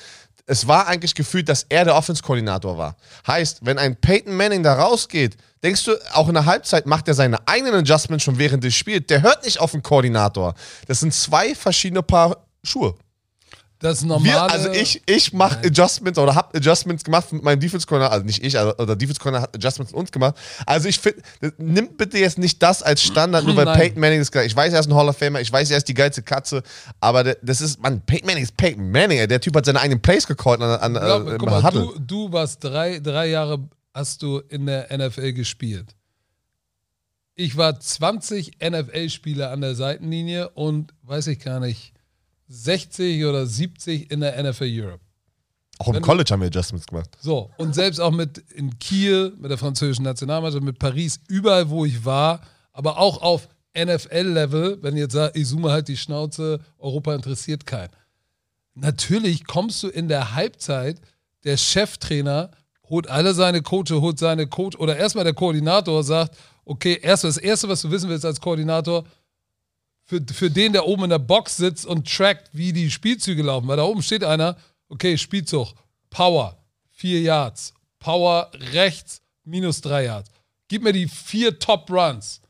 Es war eigentlich gefühlt, dass er der Offense-Koordinator war. Heißt, wenn ein Peyton Manning da rausgeht, denkst du, auch in der Halbzeit macht er seine eigenen Adjustments schon während des Spiels. Der hört nicht auf den Koordinator. Das sind zwei verschiedene Paar Schuhe.
Das normale.
Wir, also ich, ich mache Adjustments oder habe Adjustments gemacht mit meinem Defense Corner, also nicht ich, also, oder Defense Corner hat Adjustments mit uns gemacht. Also ich finde, nimm bitte jetzt nicht das als Standard, nur weil
Nein.
Peyton Manning ist geil. Ich weiß, er ist ein Hall of Famer, ich weiß, er ist die geilste Katze, aber das ist, man, Peyton Manning ist Peyton Manning, der Typ hat seine eigenen Plays gecallt an, an,
glaub,
äh,
mal, du, du warst drei, drei Jahre, hast du in der NFL gespielt. Ich war 20 NFL-Spieler an der Seitenlinie und weiß ich gar nicht, 60 oder 70 in der NFL Europe.
Auch im College haben wir Adjustments gemacht.
So, und selbst auch mit in Kiel, mit der französischen Nationalmannschaft, mit Paris, überall, wo ich war, aber auch auf NFL-Level, wenn jetzt sagt, ich zoome halt die Schnauze, Europa interessiert keinen. Natürlich kommst du in der Halbzeit, der Cheftrainer holt alle seine Coaches, holt seine Coach, oder erstmal der Koordinator sagt, okay, erst das Erste, was du wissen willst als Koordinator, für, für den, der oben in der Box sitzt und trackt, wie die Spielzüge laufen. Weil da oben steht einer, okay, Spielzug, Power, vier Yards, Power rechts, minus drei Yards. Gib mir die vier Top Runs.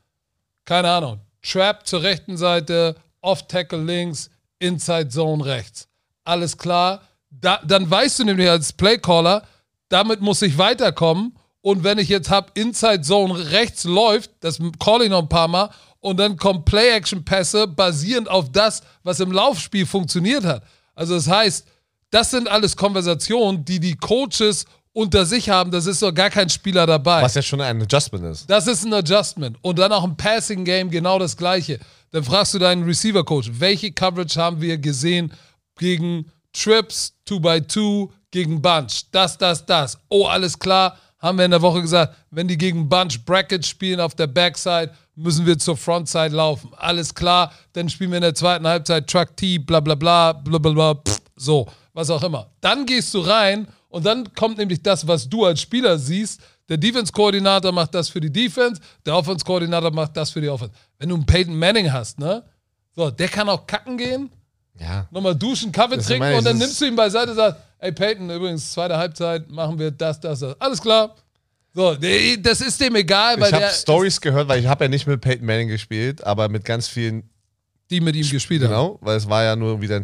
Keine Ahnung. Trap zur rechten Seite, Off-Tackle links, Inside Zone rechts. Alles klar. Da, dann weißt du nämlich als Playcaller, damit muss ich weiterkommen. Und wenn ich jetzt habe, Inside Zone rechts läuft, das call ich noch ein paar Mal, und dann kommen Play-Action-Pässe basierend auf das, was im Laufspiel funktioniert hat. Also das heißt, das sind alles Konversationen, die die Coaches unter sich haben. Das ist doch gar kein Spieler dabei.
Was ja schon ein Adjustment ist.
Das ist ein Adjustment. Und dann auch im Passing Game genau das Gleiche. Dann fragst du deinen Receiver Coach, welche Coverage haben wir gesehen gegen Trips, 2x2, gegen Bunch? Das, das, das. Oh, alles klar. Haben wir in der Woche gesagt, wenn die gegen Bunch Bracket spielen auf der Backside, müssen wir zur Frontside laufen. Alles klar. Dann spielen wir in der zweiten Halbzeit Truck T, bla bla bla, bla bla bla. Pff, so. was auch immer. Dann gehst du rein und dann kommt nämlich das, was du als Spieler siehst. Der Defense-Koordinator macht das für die Defense, der Offense-Koordinator macht das für die Offense. Wenn du einen Peyton Manning hast, ne? So, der kann auch kacken gehen,
Ja.
nochmal duschen, Kaffee
Das
trinken und dann nimmst du ihn beiseite und sagst, ey Peyton, übrigens, zweite Halbzeit machen wir das, das, das. Alles klar. So, der- das ist dem egal, weil
Ich habe
der
Stories gehört, weil ich habe ja nicht mit Peyton Manning gespielt, aber mit ganz vielen,
die mit ihm gespielt haben.
genau, weil es war ja nur wieder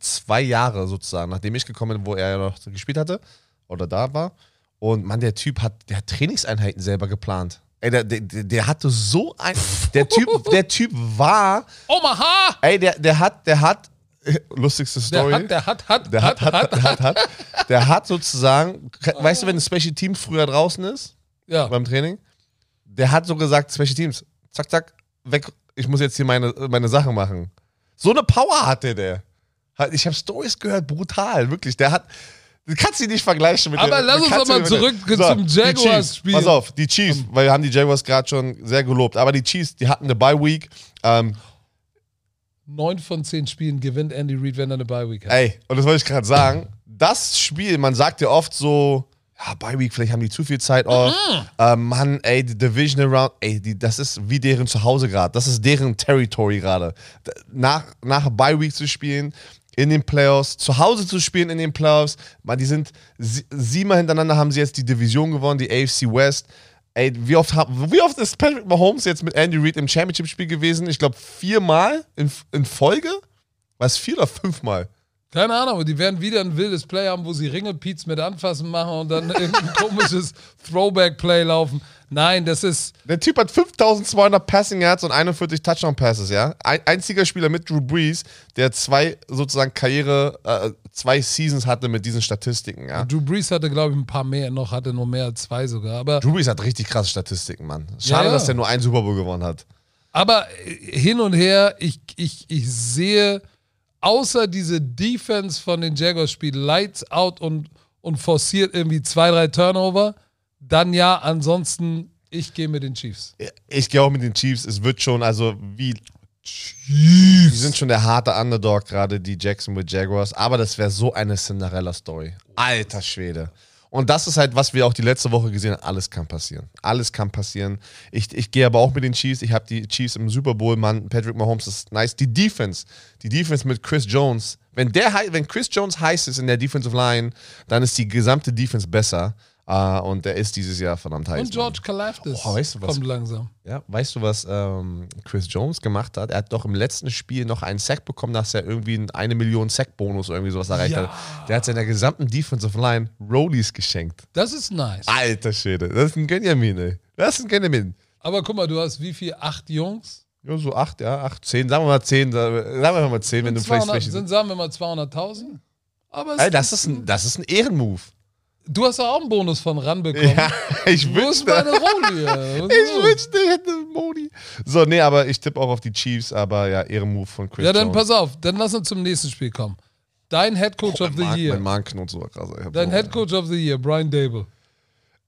zwei Jahre sozusagen, nachdem ich gekommen bin, wo er ja noch gespielt hatte oder da war. Und man, der Typ hat, der hat Trainingseinheiten selber geplant. Ey, der, der, der hatte so ein, der Typ, der Typ war,
Omaha!
ey, der, der hat, der hat, lustigste
Der
Story.
hat, der hat, hat,
Der hat, hat, hat, hat, hat. Der hat sozusagen, weißt du, wenn ein Special Team früher draußen ist,
Ja.
beim Training, der hat so gesagt, Special Teams, zack, zack, weg, ich muss jetzt hier meine, meine Sachen machen. So eine Power hatte der. Hat- Ich habe Stories gehört, brutal, wirklich. Der hat, du kannst ihn nicht vergleichen mit
Aber
den-
lass uns doch mal zurück zum
die
Jaguars-Spiel.
Pass auf, die Chiefs, weil wir haben die Jaguars gerade schon sehr gelobt, aber die Chiefs, die hatten eine Bye Week. Ähm,
Neun von zehn Spielen gewinnt Andy Reid, wenn er eine Bye-Week hat.
Ey, und das wollte ich gerade sagen. Das Spiel, man sagt ja oft so, ja, Bye Week, vielleicht haben die zu viel Zeit off. Ähm, Mann, ey, die Division Around, ey, die, das ist wie deren Zuhause gerade. Das ist deren Territory gerade. Nach, nach Bye Week zu spielen, in den Playoffs, zu Hause zu spielen in den Playoffs. Man, die sind sie, siebenmal hintereinander haben sie jetzt die Division gewonnen, die AFC West. Ey, wie oft, wie oft ist Patrick Mahomes jetzt mit Andy Reid im Championship-Spiel gewesen? Ich glaube, viermal in, in Folge? Was, vier oder fünfmal?
Keine Ahnung, die werden wieder ein wildes Play haben, wo sie Ringelpiez mit anfassen machen und dann irgendein komisches Throwback-Play laufen. Nein, das ist.
Der Typ hat 5200 Passing Yards und 41 Touchdown Passes, ja. Ein, einziger Spieler mit Drew Brees, der zwei sozusagen Karriere, äh, zwei Seasons hatte mit diesen Statistiken, ja.
Drew Brees hatte, glaube ich, ein paar mehr noch, hatte nur mehr als zwei sogar. Aber,
Drew Brees hat richtig krasse Statistiken, Mann. Schade,
Ja, ja.
dass der nur einen Super Bowl gewonnen hat.
aber äh, hin und her, ich, ich, ich sehe, außer diese Defense von den Jaguars spielt Lights out und, und forciert irgendwie zwei, drei Turnover, dann ja, ansonsten, ich gehe mit den Chiefs.
Ich gehe auch mit den Chiefs. Es wird schon, also wie. Die sind schon der harte Underdog, gerade die Jacksonville Jaguars. Aber das wäre so eine Cinderella-Story. Alter Schwede. Und das ist halt, was wir auch die letzte Woche gesehen haben. Alles kann passieren. Alles kann passieren. Ich, ich gehe aber auch mit den Chiefs. Ich habe die Chiefs im Super Bowl, Mann. Patrick Mahomes ist nice. Die Defense, die Defense mit Chris Jones. Wenn, der, wenn Chris Jones heiß ist in der Defensive Line, dann ist die gesamte Defense besser. Äh, und der ist dieses Jahr verdammt heiß.
Und George Kalafdis
Oh, weißt du was?
kommt langsam.
Ja, weißt du, was ähm, Chris Jones gemacht hat? Er hat doch im letzten Spiel noch einen Sack bekommen, dass er irgendwie einen eine Million Sack-Bonus irgendwie sowas erreicht
Ja.
hat. Der hat seiner gesamten Defensive Line Rollies geschenkt.
Das ist nice.
Alter Schwede, das ist ein Benjamin, ey. Das ist ein Benjamin.
Aber guck mal, du hast wie viel? Acht Jungs?
Ja, so acht, ja, acht, zehn, sagen wir mal zehn, sagen wir mal zehn, wenn du vielleicht
200, sind, sagen wir mal 200.000. Aber
Ey, das ist ein, das ist ein Ehrenmove.
Du hast ja auch einen Bonus von ranbekommen.
Ja, ich
Wo ist
wünschte,
meine ist
ich wünschte, ich hätte Modi. So, nee, aber ich tippe auch auf die Chiefs, aber ja, Ehrenmove von Chris
Ja, dann
Jones.
pass auf, dann lass uns zum nächsten Spiel kommen. Dein Head Coach of the
Mein-
Year.
Mein Magen knurrt so krass. Ich hab
Dein
so-
Head Coach of the Year, Brian Dable.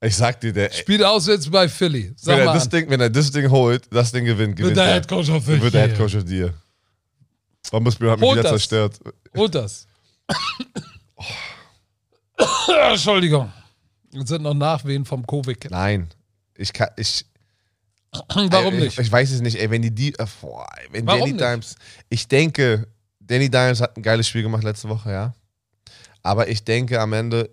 Ich sag dir, der,
Spielt auswärts bei Philly. Sag
wenn, er
mal
das
an.
Ding, wenn er das Ding holt, das Ding gewinnt, gewinnt
Wird der
er.
Head Coach of the
wird der
Year.
Head Coach of the Year. Warum hat mich
Holt
wieder
das.
zerstört?
Holt das. Entschuldigung. Jetzt sind noch Nachwehen vom Covid.
Nein. Ich kann, ich,
Warum
ey,
nicht?
Ich, ich weiß es nicht, ey, wenn die, die äh, boah, wenn
Warum
Danny
nicht?
Dimes, ich denke, Danny Dimes hat ein geiles Spiel gemacht letzte Woche, ja. Aber ich denke, am Ende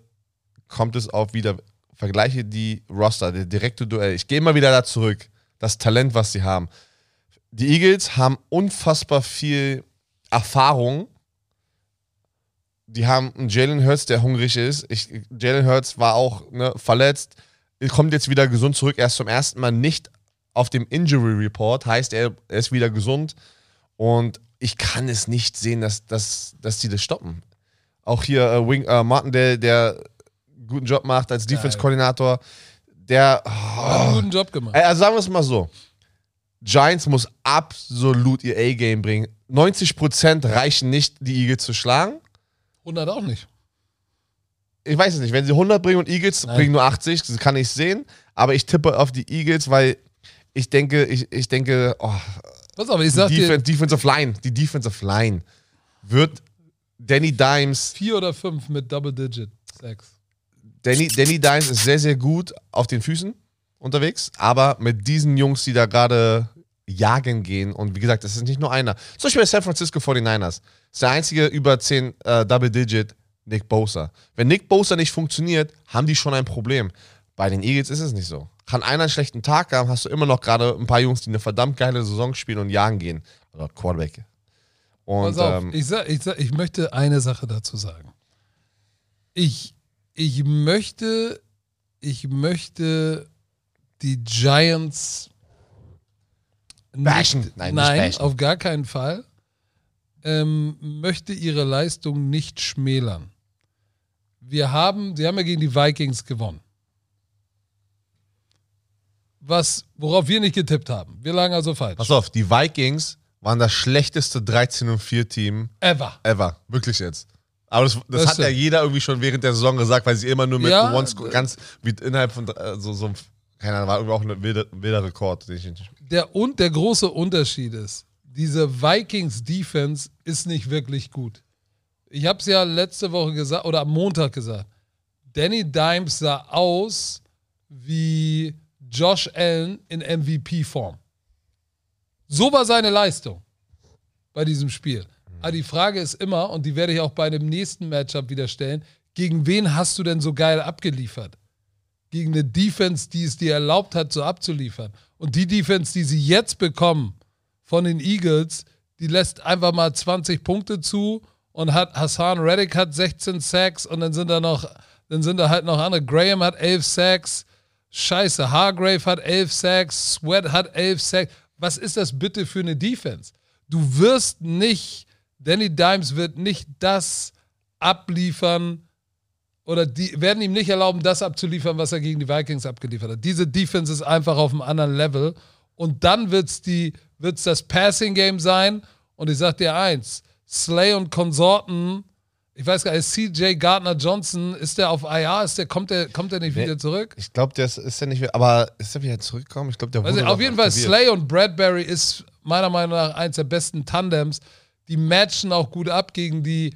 kommt es auf wieder, vergleiche die Roster, der direkte Duell. Ich gehe immer wieder da zurück. Das Talent, was sie haben. Die Eagles haben unfassbar viel Erfahrung. Die haben einen Jalen Hurts, der hungrig ist. Ich, Jalen Hurts war auch ne, verletzt, kommt jetzt wieder gesund zurück. Er ist zum ersten Mal nicht auf dem Injury Report, heißt er, er ist wieder gesund. Und ich kann es nicht sehen, dass, dass, dass die das stoppen. Auch hier äh, Wing, äh, Martin, der, der guten Job macht als Defense-Koordinator, der.
Hat einen guten Job gemacht.
Ey, Also sagen wir es mal so. Giants muss absolut ihr A-Game bringen. 90% reichen nicht, die Eagles zu schlagen.
100 auch nicht.
Ich weiß es nicht. Wenn sie 100 bringen und Eagles
Nein.
bringen nur 80, das kann ich sehen. Aber ich tippe auf die Eagles, weil ich denke, ich, ich denke, oh,
Pass auf, ich sag
die
dir,
Defen Defensive Line, die Defensive Line wird Danny Dimes,
Vier oder fünf mit Double Digit Sex.
Danny, Danny Dimes ist sehr, sehr gut auf den Füßen unterwegs, aber mit diesen Jungs, die da gerade jagen gehen und wie gesagt, das ist nicht nur einer. Zum Beispiel bei San Francisco 49ers ist der einzige über 10 äh, Double Digit Nick Bosa. Wenn Nick Bosa nicht funktioniert, haben die schon ein Problem. Bei den Eagles ist es nicht so. Kann einer einen schlechten Tag haben, hast du immer noch gerade ein paar Jungs, die eine verdammt geile Saison spielen und jagen gehen. Oder Quarterback. Und
Pass auf,
ähm,
ich, sag, ich, sag, ich möchte eine Sache dazu sagen. Ich, ich möchte, ich möchte die Giants
Bashen.
Nicht,
Nein,
nein,
nicht
auf gar keinen Fall. Ähm, möchte ihre Leistung nicht schmälern. Wir haben, sie haben ja gegen die Vikings gewonnen. Was, worauf wir nicht getippt haben. Wir lagen also falsch.
pass auf, die Vikings waren das schlechteste 13 und 4 Team
Ever.
ever. Wirklich jetzt. Aber das, das hat ja jeder irgendwie schon während der Saison gesagt, weil sie immer nur mit
Ja,
One ganz wie innerhalb von äh, so, so keine Ahnung, war irgendwie auch ein wilder, wilder Rekord. Den ich nicht,
Der, und der große Unterschied ist, diese Vikings Defense ist nicht wirklich gut. Ich habe es ja letzte Woche gesagt oder am Montag gesagt. Danny Dimes sah aus wie Josh Allen in MVP-Form. So war seine Leistung bei diesem Spiel. Aber die Frage ist immer, und die werde ich auch bei dem nächsten Matchup wieder stellen, gegen wen hast du denn so geil abgeliefert? Gegen eine Defense, die es dir erlaubt hat, so abzuliefern. Und die Defense, die sie jetzt bekommen von den Eagles, die lässt einfach mal 20 Punkte zu und hat Hassan Reddick hat 16 Sacks und dann sind da noch, dann sind da halt noch andere. Graham hat 11 Sacks. Scheiße, Hargrave hat 11 Sacks, Sweat hat 11 Sacks. Was ist das bitte für eine Defense? Du wirst nicht, Danny Dimes wird nicht das abliefern oder die werden ihm nicht erlauben, das abzuliefern, was er gegen die Vikings abgeliefert hat. Diese Defense ist einfach auf einem anderen Level und dann wird's die wird's das Passing Game sein und ich sag dir eins, Slay und Konsorten, ich weiß gar nicht, CJ Gardner Johnson, ist der auf IR, ist der kommt der kommt der nicht wieder zurück?
ich glaube, der ist, ist ja nicht mehr, aber ist er wieder zurückgekommen? Ich glaube, der
Also
wurde
auf
noch
jeden Fall. Slay und Bradbury ist meiner Meinung nach eins der besten Tandems. Die matchen auch gut ab gegen die,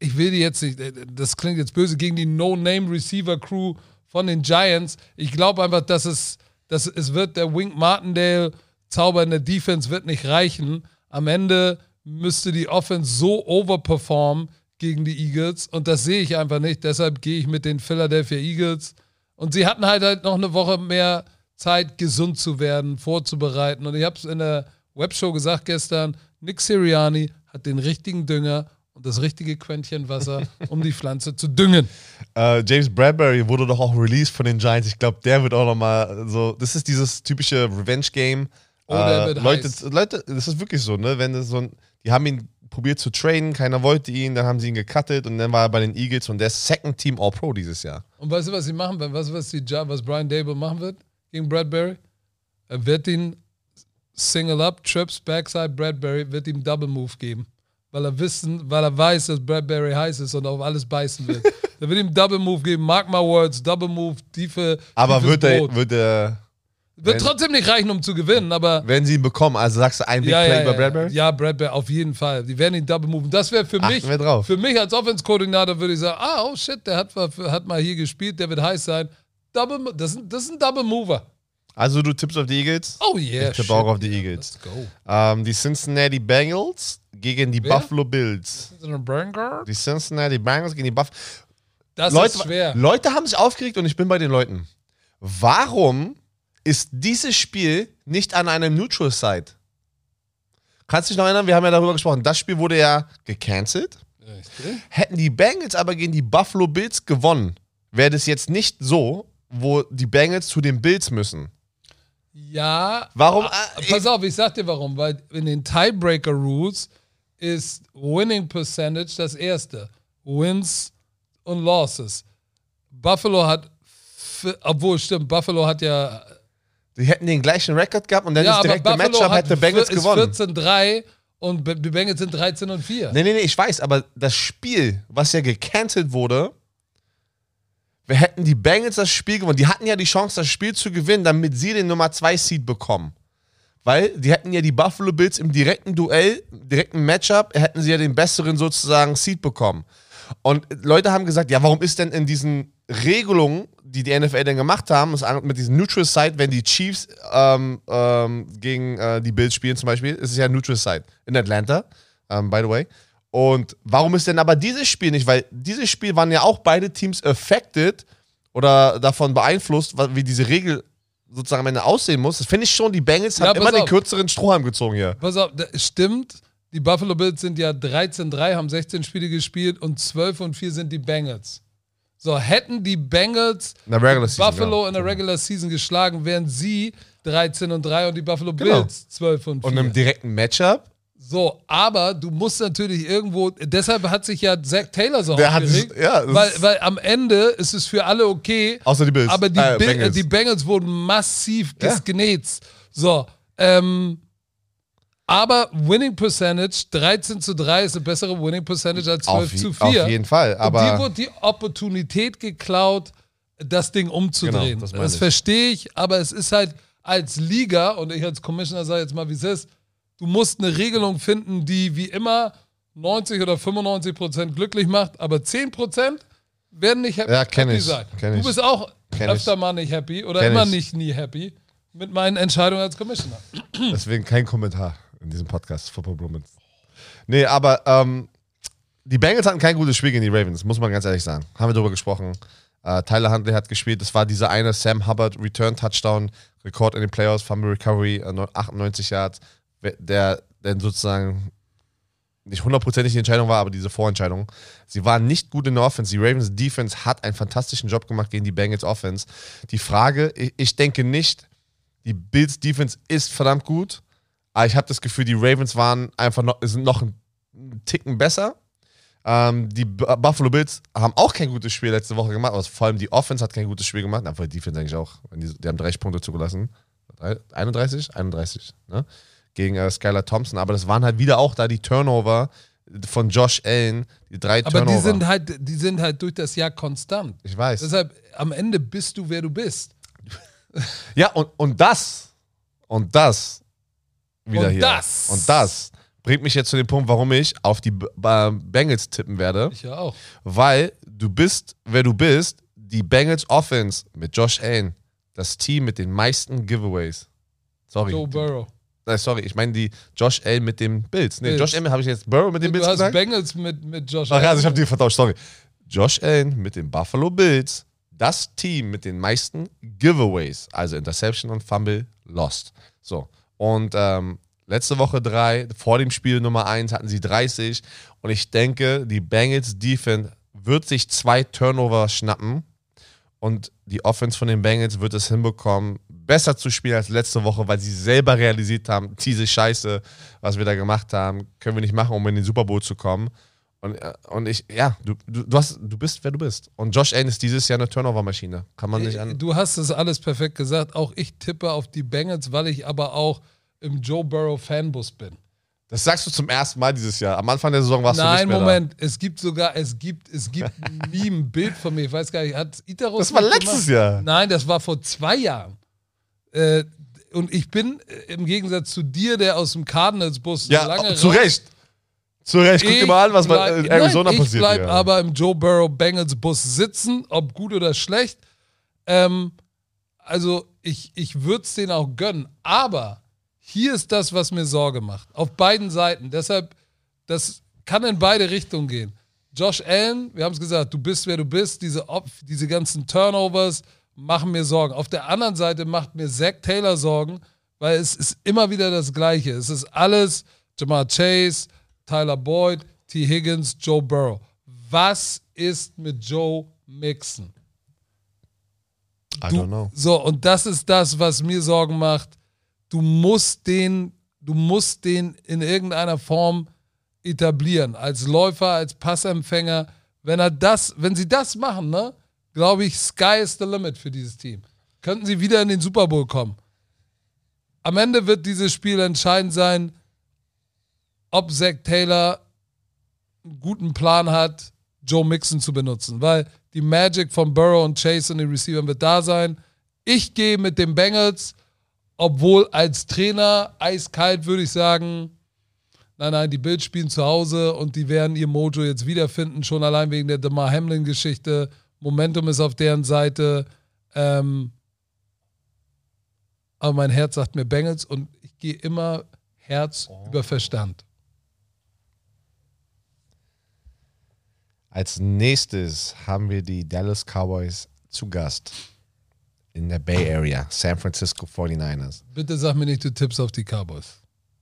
ich will die jetzt nicht, das klingt jetzt böse, gegen die No-Name-Receiver-Crew von den Giants. Ich glaube einfach, dass es, dass es wird, der Wink Martindale Zauber in der Defense wird nicht reichen. Am Ende müsste die Offense so overperformen gegen die Eagles und das sehe ich einfach nicht. Deshalb gehe ich mit den Philadelphia Eagles. Und sie hatten halt, halt noch eine Woche mehr Zeit, gesund zu werden, vorzubereiten. Und ich habe es in der Webshow gesagt gestern, Nick Sirianni hat den richtigen Dünger und das richtige Quäntchen Wasser, um die Pflanze zu düngen.
Äh, James Bradbury wurde doch auch released von den Giants. Ich glaube, der wird auch nochmal so. Das ist dieses typische Revenge-Game.
Oh, der
Äh, Leute,
heiß.
Leute, das ist wirklich so, ne? Wenn das so ein, die haben ihn probiert zu trainen, keiner wollte ihn, dann haben sie ihn gecuttet und dann war er bei den Eagles und der ist Second Team All-Pro dieses Jahr.
Und weißt du, was sie machen werden? Weißt du, was, die, was Brian Dable machen wird gegen Bradbury? Er wird ihn Single Up, Trips, Backside Bradbury, wird ihm Double Move geben. Weil er wissen, weil er weiß, dass Bradbury heiß ist und auf alles beißen wird. er wird ihm Double Move geben, mark my words, Double Move, tiefe.
Aber wird er, wird er,
Wird
wenn-
trotzdem nicht reichen, um zu gewinnen, aber.
wenn sie ihn bekommen, also sagst du ein Big
Ja,
Play
ja,
über Bradbury?
ja, Bradbury, auf jeden Fall. Die werden ihn double moven. Das wäre für
Achten
mich,
drauf.
für mich als Offense-Koordinator würde ich sagen, ah, oh shit, der hat, hat mal hier gespielt, der wird heiß sein. Double, das, ist, das ist ein Double Mover.
Also du tippst auf die Eagles?
Oh yeah.
Ich tippe auch auf die
yeah,
Eagles.
Let's go.
Ähm, die Cincinnati Bengals gegen die
Wer?
Buffalo Bills. Die Cincinnati Bengals gegen die Buffalo.
Das
Leute,
ist schwer.
Leute haben sich aufgeregt und ich bin bei den Leuten. Warum ist dieses Spiel nicht an einem Neutral Site? Kannst du dich noch erinnern? Wir haben ja darüber gesprochen. Das Spiel wurde ja gecancelt.
Richtig.
Hätten die Bengals aber gegen die Buffalo Bills gewonnen, wäre das jetzt nicht so, wo die Bengals zu den Bills müssen.
Ja.
Warum?
Ah,
äh,
Pass auf, ich sag dir warum. Weil in den Tiebreaker Rules ist Winning Percentage das erste. Wins und Losses. Buffalo hat, obwohl stimmt, Buffalo hat ja
Die hätten den gleichen Rekord gehabt und dann
ja,
das direkte Matchup
hat
hätte Bengals
ist
gewonnen.
14-3 und die Bengals sind 13 und 4.
Nee, nee, nee, ich weiß, aber das Spiel, was ja gecancelt wurde, wir hätten die Bengals das Spiel gewonnen. Die hatten ja die Chance, das Spiel zu gewinnen, damit sie den Nummer 2 Seed bekommen. weil die hätten ja die Buffalo Bills im direkten Duell, direkten Matchup, hätten sie ja den besseren sozusagen Seed bekommen. Und Leute haben gesagt, ja, warum ist denn in diesen Regelungen, die die NFL dann gemacht haben, mit diesem Neutral Site, wenn die Chiefs ähm, ähm, gegen äh, die Bills spielen zum Beispiel, ist es ja Neutral Site in Atlanta, ähm, by the way. Und warum ist denn aber dieses Spiel nicht? Weil dieses Spiel waren ja auch beide Teams affected oder davon beeinflusst, wie diese Regel sozusagen am Ende aussehen muss. Das finde ich schon, die Bengals ja, haben immer auf. den kürzeren Strohhalm gezogen hier.
Pass auf, das stimmt. Die Buffalo Bills sind ja 13-3, haben 16 Spiele gespielt und 12 und 4 sind die Bengals. So, hätten die Bengals
in Buffalo
Season, in der Regular Season geschlagen, wären sie 13 und 3 und die Buffalo genau. Bills 12 und 4.
Und im direkten Matchup
so, aber du musst natürlich irgendwo, deshalb hat sich ja Zach Taylor so Der aufgeregt, ja, weil, weil am Ende ist es für alle okay.
Außer die Bills.
Aber die, äh, Bengals. die Bengals wurden massiv ja. genetzt. So, ähm, aber Winning Percentage, 13 zu 3 ist eine bessere Winning Percentage als 12 auf, zu 4.
Auf jeden Fall. Aber
Und dir wurde die Opportunität geklaut, das Ding umzudrehen. Genau, das, das verstehe ich, aber es ist halt als Liga, und ich als Commissioner sage jetzt mal, wie es ist, du musst eine Regelung finden, die wie immer 90 oder 95 Prozent glücklich macht, aber 10 Prozent werden nicht happy,
ja, happy
ich, sein. du bist auch kenn öfter ich. mal nicht happy oder kenn immer ich. nicht nie happy mit meinen Entscheidungen als Commissioner.
Deswegen kein Kommentar in diesem Podcast, Football Bromance. Nee, aber ähm, die Bengals hatten kein gutes Spiel gegen die Ravens, muss man ganz ehrlich sagen. Haben wir darüber gesprochen. Äh, Tyler Huntley hat gespielt. Das war dieser eine Sam Hubbard Return Touchdown, Rekord in den Playoffs, Fumble Recovery, äh, 98 Yards der denn sozusagen nicht hundertprozentig die Entscheidung war, aber diese Vorentscheidung. Sie waren nicht gut in der Offense. Die Ravens Defense hat einen fantastischen Job gemacht gegen die Bengals Offense. Die Frage, ich, denke nicht, die Bills Defense ist verdammt gut, aber ich habe das Gefühl, die Ravens waren einfach noch, sind noch einen Ticken besser. Ähm, die Buffalo Bills haben auch kein gutes Spiel letzte Woche gemacht, aber vor allem die Offense hat kein gutes Spiel gemacht, aber die Defense eigentlich auch. Die, die haben 30 Punkte zugelassen. 31? 31, ne? Gegen äh, Skylar Thompson. Aber das waren halt wieder auch da die Turnover von Josh Allen, die drei
Aber
Turnover.
die sind halt, die sind halt durch das Jahr konstant.
Ich weiß.
Deshalb, am Ende bist du, wer du bist.
Ja, und, und das, und das wieder
und
hier.
Das.
Und das bringt mich jetzt zu dem Punkt, warum ich auf die Bengals tippen werde.
Ich ja auch.
Weil du bist, wer du bist, die Bengals Offense mit Josh Allen, das Team mit den meisten Giveaways. Sorry.
Joe Burrow.
Nein, sorry, ich meine die Josh L mit dem Bills. Nee, Bills. Josh Allen habe ich jetzt Burrow mit dem Bills gesagt.
Du hast Bengals mit, mit Josh
Allen. Ach ja, also ich habe die vertauscht, sorry. Josh Allen mit den Buffalo Bills, das Team mit den meisten Giveaways, also Interception und Fumble, lost. So, und ähm, letzte Woche drei, vor dem Spiel Nummer eins hatten sie 30 und ich denke, die Bengals Defense wird sich zwei Turnover schnappen und die Offense von den Bengals wird es hinbekommen, besser zu spielen als letzte Woche, weil sie selber realisiert haben, diese Scheiße, was wir da gemacht haben, können wir nicht machen, um in den Super Bowl zu kommen. Und, äh, und ich, ja, du, du, du, hast, du bist, wer du bist. Und Josh Allen ist dieses Jahr eine Turnover-Maschine. Kann man nicht an.
Du hast es alles perfekt gesagt. Auch ich tippe auf die Bengals, weil ich aber auch im Joe Burrow Fanbus bin.
Das sagst du zum ersten Mal dieses Jahr. Am Anfang der Saison warst
Nein,
du nicht
mehr Moment. Da. Es gibt sogar, es gibt, es gibt Meme, ein Bild von mir. Ich weiß gar nicht, hat Itarus.
Das war letztes
gemacht?
Jahr.
Nein, das war vor zwei Jahren. Äh, und ich bin äh, im Gegensatz zu dir, der aus dem Cardinals-Bus
ja, lange zu Recht. Zu Recht. Guck dir mal an, was bleib, in Arizona
nein,
passiert. Ich
bleib ja. aber im Joe Burrow Bengals Bus sitzen, ob gut oder schlecht. Ähm, also ich, ich würde es denen auch gönnen. Aber hier ist das, was mir Sorge macht. Auf beiden Seiten. Deshalb, das kann in beide Richtungen gehen. Josh Allen, wir haben es gesagt, du bist, wer du bist. Diese, diese ganzen Turnovers, machen mir Sorgen. Auf der anderen Seite macht mir Zach Taylor Sorgen, weil es ist immer wieder das Gleiche. Es ist alles Jamar Chase, Tyler Boyd, T. Higgins, Joe Burrow. Was ist mit Joe Mixon?
Du, I don't know.
So, und das ist das, was mir Sorgen macht. Du musst den, du musst den in irgendeiner Form etablieren. Als Läufer, als Passempfänger. Wenn er das, wenn sie das machen, ne, glaube ich, Sky is the limit für dieses Team. Könnten sie wieder in den Super Bowl kommen. Am Ende wird dieses Spiel entscheidend sein, ob Zach Taylor einen guten Plan hat, Joe Mixon zu benutzen, weil die Magic von Burrow und Chase und den Receivern wird da sein. Ich gehe mit den Bengals Obwohl als Trainer eiskalt würde ich sagen, nein, nein, die Bills spielen zu Hause und die werden ihr Mojo jetzt wiederfinden, schon allein wegen der Demar Hamlin-Geschichte. Momentum ist auf deren Seite. Ähm, aber mein Herz sagt mir Bengals und ich gehe immer Herz über Verstand.
Als nächstes haben wir die Dallas Cowboys zu Gast in der Bay Area, San Francisco 49ers.
Bitte sag mir nicht, du tippst auf die Cowboys.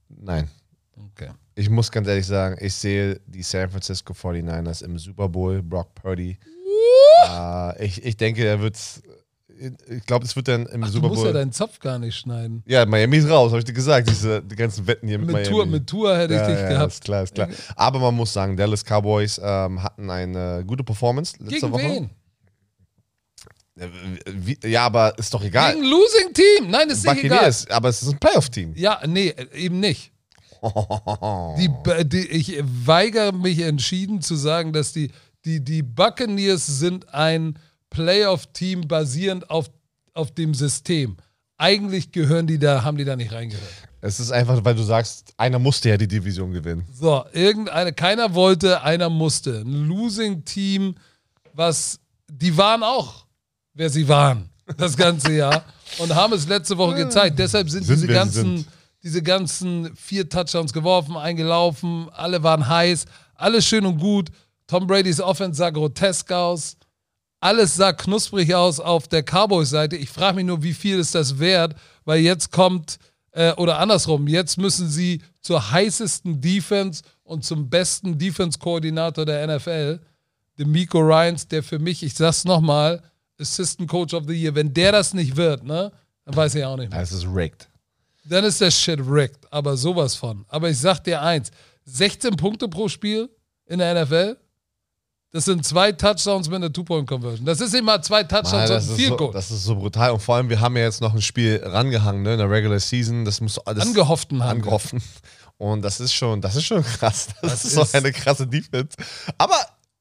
Nein,
Okay.
ich muss ganz ehrlich sagen, ich sehe die San Francisco 49ers im Super Bowl, Brock Purdy. Äh, ich, ich denke, er wird, ich glaube, es wird dann im
Ach, du
Super
musst ja
Bowl.
deinen Zopf gar nicht schneiden.
Ja, Miami ist raus, habe ich dir gesagt, diese die ganzen Wetten hier mit,
Mit
Miami.
Tour, mit Tour hätte ich
ja,
dich
ja,
gehabt.
Ist klar, ist klar. Aber man muss sagen, Dallas Cowboys ähm, hatten eine gute Performance letzte
Gegen
Woche.
wen?
Äh, Wie, ja, aber ist doch egal.
Gegen ein Losing Team. Nein, ist nicht egal.
Buccaneers, aber es ist ein Playoff-Team.
Ja, nee, eben nicht. Die, die, ich weigere mich entschieden zu sagen, dass die, die, die Buccaneers sind ein Playoff-Team basierend auf, auf dem System. Eigentlich gehören die da, haben die da nicht reingehört.
Es ist einfach, weil du sagst, einer musste ja die Division gewinnen.
So, irgendeine, keiner wollte, einer musste. Ein Losing-Team, was, die waren auch, wer sie waren, das ganze Jahr. Und haben es letzte Woche gezeigt. Deshalb sind,
Sind,
diese ganzen,
sind.
diese ganzen vier Touchdowns geworfen, eingelaufen, alle waren heiß, alles schön und gut. Tom Brady's Offense sah grotesk aus. Alles sah knusprig aus auf der Cowboys-Seite. Ich frage mich nur, wie viel ist das wert, weil jetzt kommt, äh, oder andersrum, jetzt müssen sie zur heißesten Defense und zum besten Defense-Koordinator der NFL, dem Miko Ryans, der für mich, ich sag's nochmal, Assistant Coach of the Year, wenn der das nicht wird, ne, dann weiß ich auch nicht mehr.
Es ist rigged.
Dann ist der Shit rigged, aber sowas von. Aber ich sag dir eins, 16 Punkte pro Spiel in der NFL, das sind zwei Touchdowns mit einer Two-Point-Conversion. Das ist immer zwei Touchdowns
Mann,
und
das, ist
Field
so, das ist so brutal. Und vor allem, wir haben ja jetzt noch ein Spiel rangehangen, ne, in der Regular Season. Das muss alles
Angehofften haben.
angehoffen. Und das ist schon, das ist schon krass. Das,
Das
ist so eine krasse Defense. Aber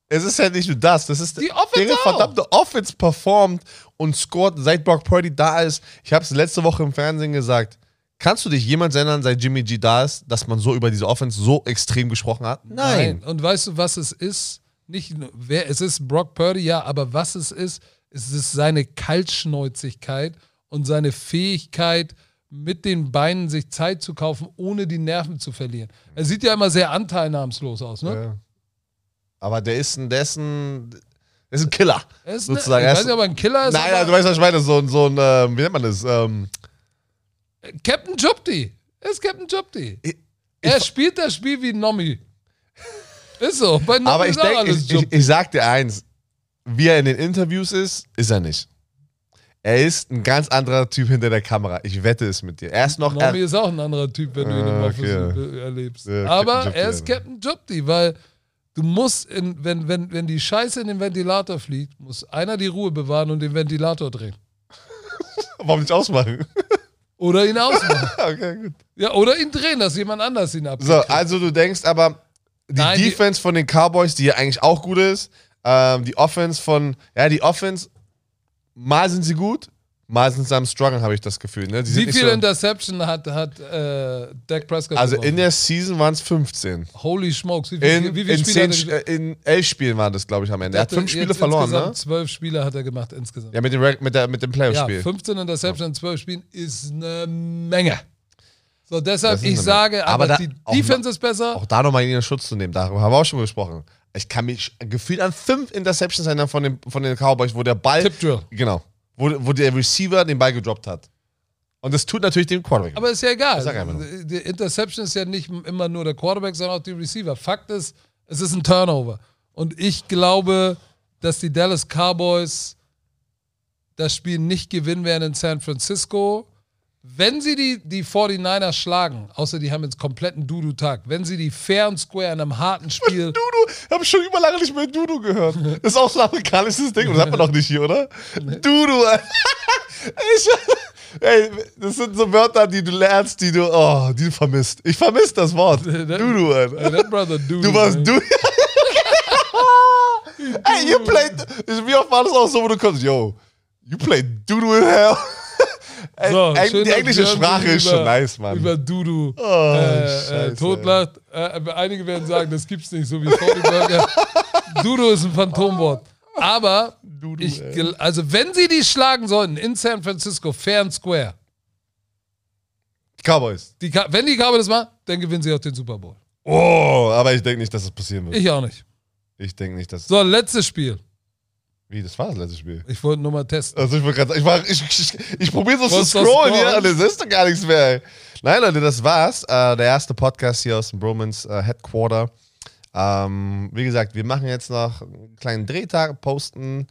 es ist ja nicht nur das. Das ist
Die Offense auch.
verdammte Offense performt und scored, seit Brock Purdy da ist. Ich habe es letzte Woche im Fernsehen gesagt. Kannst du dich jemals erinnern, seit Jimmy G da ist, dass man so über diese Offense so extrem gesprochen hat?
Nein. Und weißt du, was es ist? Nicht nur, wer, es ist Brock Purdy, ja, aber was es ist, es ist seine Kaltschnäuzigkeit und seine Fähigkeit, mit den Beinen sich Zeit zu kaufen, ohne die Nerven zu verlieren. Er sieht ja immer sehr anteilnahmslos aus, ne?
Ja. Aber der ist ein, der ist ein, der ist ein Killer.
Er ist
sozusagen.
Ne, ich weiß nicht, ob er ein Killer ist.
Nein,
aber
nein, du weißt, was ich meine. So, ein- so ein, ähm, wie nennt man das? Ähm,
Captain Jupti. Er ist Captain.
Ich-
Er spielt das Spiel wie ein Nomi. Ist so. Bei
aber ich denke, ich, ich, ich sag dir eins: Wie er in den Interviews ist, ist er nicht. Er ist ein ganz anderer Typ hinter der Kamera. Ich wette es mit dir. Er ist noch.
Nomi
Er,
ist auch ein anderer Typ, wenn du ihn im
Ah,
Office
okay.
erlebst.
Ja,
Aber er ist. Captain Jupti, weil du musst, in, wenn, wenn, wenn die Scheiße in den Ventilator fliegt, muss einer die Ruhe bewahren und den Ventilator drehen.
warum nicht ausmachen?
Oder ihn ausmachen.
okay, gut.
ja, oder ihn drehen, dass jemand anders ihn abkriegt.
So, also du denkst aber, die
Nein, die-
Defense von den Cowboys, die ja eigentlich auch gut ist, ähm, die Offense von, ja, die Offense, mal sind sie gut, mal sind sie am Struggle, habe ich das Gefühl. Ne? Die
Wie viele
so,
Interception hat, hat äh, Dak Prescott
Also
geworfen?
in der Season waren es 15.
Holy smokes. Wie, viel,
In,
wie viele Spiele
zehn,
hat er
in elf Spielen waren das, glaube ich, am Ende. Er hat fünf Spiele verloren, ne?
Zwölf Spiele hat er gemacht insgesamt.
Ja, mit dem, mit, der, mit dem
Ja,
Playoff-Spiel.
15 Interception in 12 Spielen ist eine Menge. So, deshalb, ich sage, aber,
Aber da-
die
auch
Defense ist besser.
auch da nochmal in den Schutz zu nehmen, darüber haben wir auch schon gesprochen. Ich kann mich gefühlt an fünf Interceptions erinnern von den, von den Cowboys, wo der Ball.
Tip Drill.
Genau. Wo, wo der Receiver den Ball gedroppt hat. Und das tut natürlich dem Quarterback.
Aber ist ja egal. Die Interception ist ja nicht immer nur der Quarterback, sondern auch die Receiver. Fakt ist, es ist ein Turnover. Und ich glaube, dass die Dallas Cowboys das Spiel nicht gewinnen werden in San Francisco. Wenn sie die, die 49ers schlagen, außer die haben jetzt kompletten Dudu-Tag, wenn sie die fair und square in einem harten Spiel
Dudu, ich habe schon über lange nicht mehr Dudu gehört. Das ist auch so ein amerikanisches Ding, das hat man doch nicht hier, oder? Dudu. Ich, ey, das sind so Wörter, die du lernst, die du, oh, die du vermisst. Ich vermisse das Wort. Dudu, Alter.
that brother Dudu.
Du warst. Dudu. Ey, you played. Wie oft war das auch so, wo du kommst? Yo, you played Dudu in hell.
So,
eng-
schön,
die englische Sprache
sich
ist
über-
schon nice, Mann.
Über Dudu
Oh,
äh, äh, totlacht. Äh, einige werden sagen, das gibt's nicht, so wie Burger. Dudu ist ein Phantomwort. Aber
Dudu,
ich, also wenn sie die schlagen sollten in San Francisco, Fair and Square,
Cowboys.
die, wenn die Kabel das machen, dann gewinnen sie auch den Super Bowl.
Oh, aber ich denke nicht, dass das passieren wird.
Ich auch nicht.
Ich denke nicht, dass.
So, letztes Spiel.
Wie, das war das letzte Spiel.
Ich wollte nur mal testen.
Also ich wollte gerade, ich, war- ich, ich, ich probiere so zu scrollen? hier und es ist doch gar nichts mehr. Ey. Nein, Leute, das war's. Äh, der erste Podcast hier aus dem Bromans äh, Headquarter. Ähm, wie gesagt, wir machen jetzt noch einen kleinen Drehtag, posten,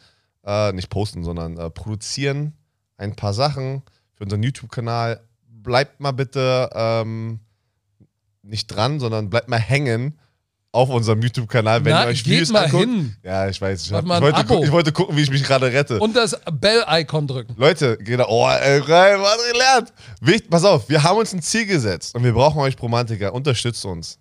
äh, nicht posten, sondern äh, produzieren ein paar Sachen für unseren YouTube-Kanal. Bleibt mal bitte ähm, nicht dran, sondern bleibt mal hängen auf unserem YouTube-Kanal, wenn
Na,
ihr euch Videos
mal
anguckt.
hin.
Ja, ich weiß. Ich, hab, ich, wollte gucken, ich wollte gucken, wie ich mich gerade rette.
Und das Bell-Icon drücken.
Leute, genau. Oh, ey, was gelernt. Wichtig, pass auf, wir haben uns ein Ziel gesetzt und wir brauchen euch Bromantiker. Unterstützt uns.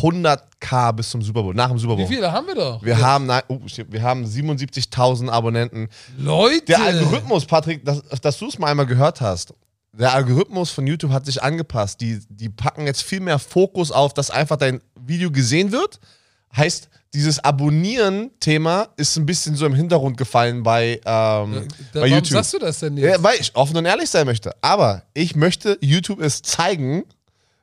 100k bis zum Super Bowl, nach dem Super
Wie
Bowl.
viele haben wir doch?
Wir haben, nein, oh, wir haben 77.000 Abonnenten.
Leute!
Der Algorithmus, Patrick, dass, dass du es mal einmal gehört hast. Der Algorithmus von YouTube hat sich angepasst. Die, die packen jetzt viel mehr Fokus auf, dass einfach dein Video gesehen wird. Heißt, dieses Abonnieren-Thema ist ein bisschen so im Hintergrund gefallen bei, ähm,
Da,
bei
warum
YouTube.
sagst du das denn jetzt?
Ja, weil ich offen und ehrlich sein möchte. Aber ich möchte YouTube es zeigen,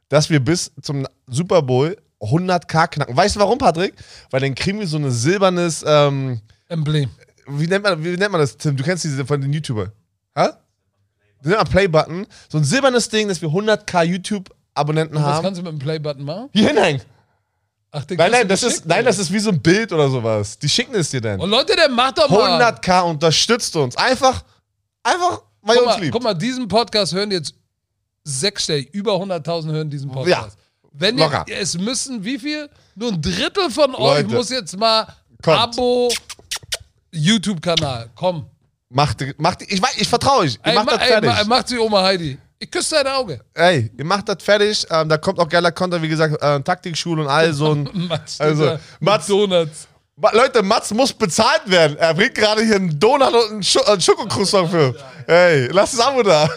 dass wir bis zum Super Bowl 100k knacken. Weißt du warum, Patrick? Weil dann kriegen wir so ein silbernes, ähm,
Emblem.
wie, nennt man, wie nennt man das, Tim? Du kennst diese von den YouTuber. Hä? Das nennt man Play-Button. So ein silbernes Ding, dass wir 100k YouTube-Abonnenten
Was
haben.
kannst du mit dem Play-Button machen?
Hier hinhängen.
Ach,
Nein, nein, das ist, nein, das ist wie so ein Bild oder sowas. Die schicken es dir dann.
Und Leute, der macht doch mal.
100k unterstützt uns. Einfach, einfach, weil
guck
ihr uns
mal,
liebt.
guck mal, diesen Podcast hören jetzt sechsstellig. Über 100.000 hören diesen Podcast. Wenn ihr, es müssen, wie viel? Nur ein Drittel von euch
Leute.
muss jetzt mal
Kommt.
Abo YouTube-Kanal. Komm.
Macht, macht, ich ich vertraue euch. Ihr
Ey,
macht
ma,
das
ey,
fertig.
ma, macht sie Oma Heidi. Ich küsse dein Auge.
Ey, ihr macht das fertig. Ähm, da kommt auch geiler Content, wie gesagt, äh, Taktikschule und all so ein.
Mats,
Also, Mats-
Donuts.
Ma- Leute, Mats muss bezahlt werden. Er bringt gerade hier einen Donut und einen, Scho einen Schokokroissant für. Ey, lasst das Abo da.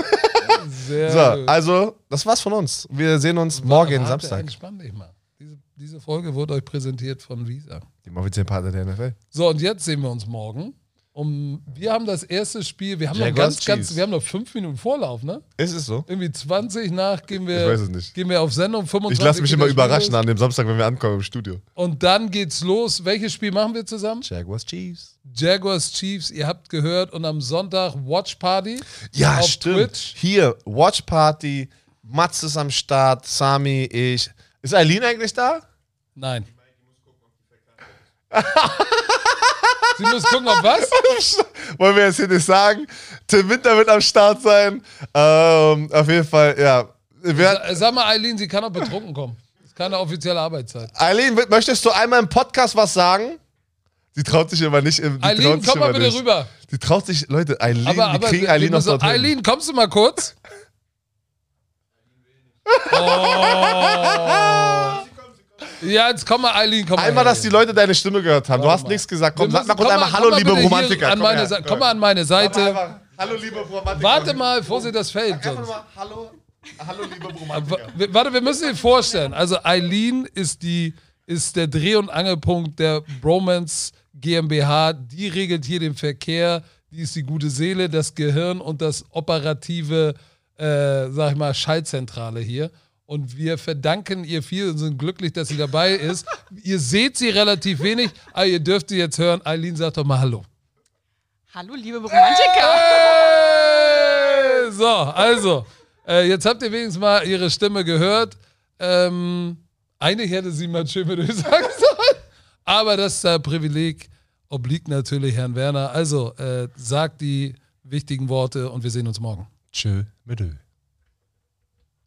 Sehr
So,
gut.
also, das war's von uns. Wir sehen uns morgen,
Warte,
Samstag.
Entspann dich mal. Diese, diese Folge wurde euch präsentiert von Visa.
Dem offiziellen Partner der NFL.
So, und jetzt sehen wir uns morgen. Um, wir haben das erste Spiel, wir haben noch
Jaguars,
ganz, ganz,
Chiefs.
wir haben noch fünf Minuten Vorlauf, ne?
Ist es so?
Irgendwie 20 nach gehen wir,
Ich weiß es nicht.
Gehen wir auf Sendung, 25
Ich lasse mich immer überraschen
los.
an dem Samstag, wenn wir ankommen im Studio.
Und dann geht's los. Welches Spiel machen wir zusammen?
Jaguars Chiefs.
Jaguars Chiefs, ihr habt gehört. Und am Sonntag Watch Party
Ja,
auf
stimmt.
Twitch.
Hier, Watch Party. Mats ist am Start. Sami, ich. Ist Eileen eigentlich da?
Nein. Sie muss gucken, ob was?
Wollen wir jetzt hier nicht sagen. Tim Winter wird am Start sein. Ähm, auf jeden Fall, ja.
Sa- Sag mal, Eileen, sie kann auch betrunken kommen. Das ist keine offizielle Arbeitszeit.
Eileen, möchtest du einmal im Podcast was sagen? Sie traut sich immer nicht. im- Die
Eileen, komm mal bitte
nicht.
rüber.
Die traut sich, Leute, Eileen,
Aber,
wir kriegen Eileen noch
müssen-
dorthin.
Eileen, kommst du mal kurz? Oh. Ja, jetzt komm mal, Eileen, komm mal.
Einmal,
her.
dass die Leute deine Stimme gehört haben. Du hast nichts gesagt. Komm, sag mal kurz
komm
einmal
mal-
Hallo,
komm
liebe Romantiker.
An
Komm
meine. Seite. Komm mal an meine Seite.
Einfach, Hallo, liebe Romantiker.
Warte mal, Vorsicht, das fällt.
Einfach
Sonst.
mal, hallo, hallo, liebe Romantiker.
Warte, wir müssen dir vorstellen. Also Eileen ist die ist der Dreh- und Angelpunkt der Bromance GmbH. Die regelt hier den Verkehr. Die ist die gute Seele, das Gehirn und das operative, äh, sag ich mal, Schaltzentrale hier. Und wir verdanken ihr viel und sind glücklich, dass sie dabei ist. ihr seht sie relativ wenig, aber ihr dürft sie jetzt hören. Eileen sagt doch mal Hallo.
Hallo, liebe Romantiker.
Hey! So, also, äh, jetzt habt ihr wenigstens mal ihre Stimme gehört. Ähm, eigentlich hätte sie mal schön mit euch sagen sollen. Aber das äh, Privileg obliegt natürlich Herrn Werner. Also, äh, sagt die wichtigen Worte und wir sehen uns morgen.
Tschö, mit.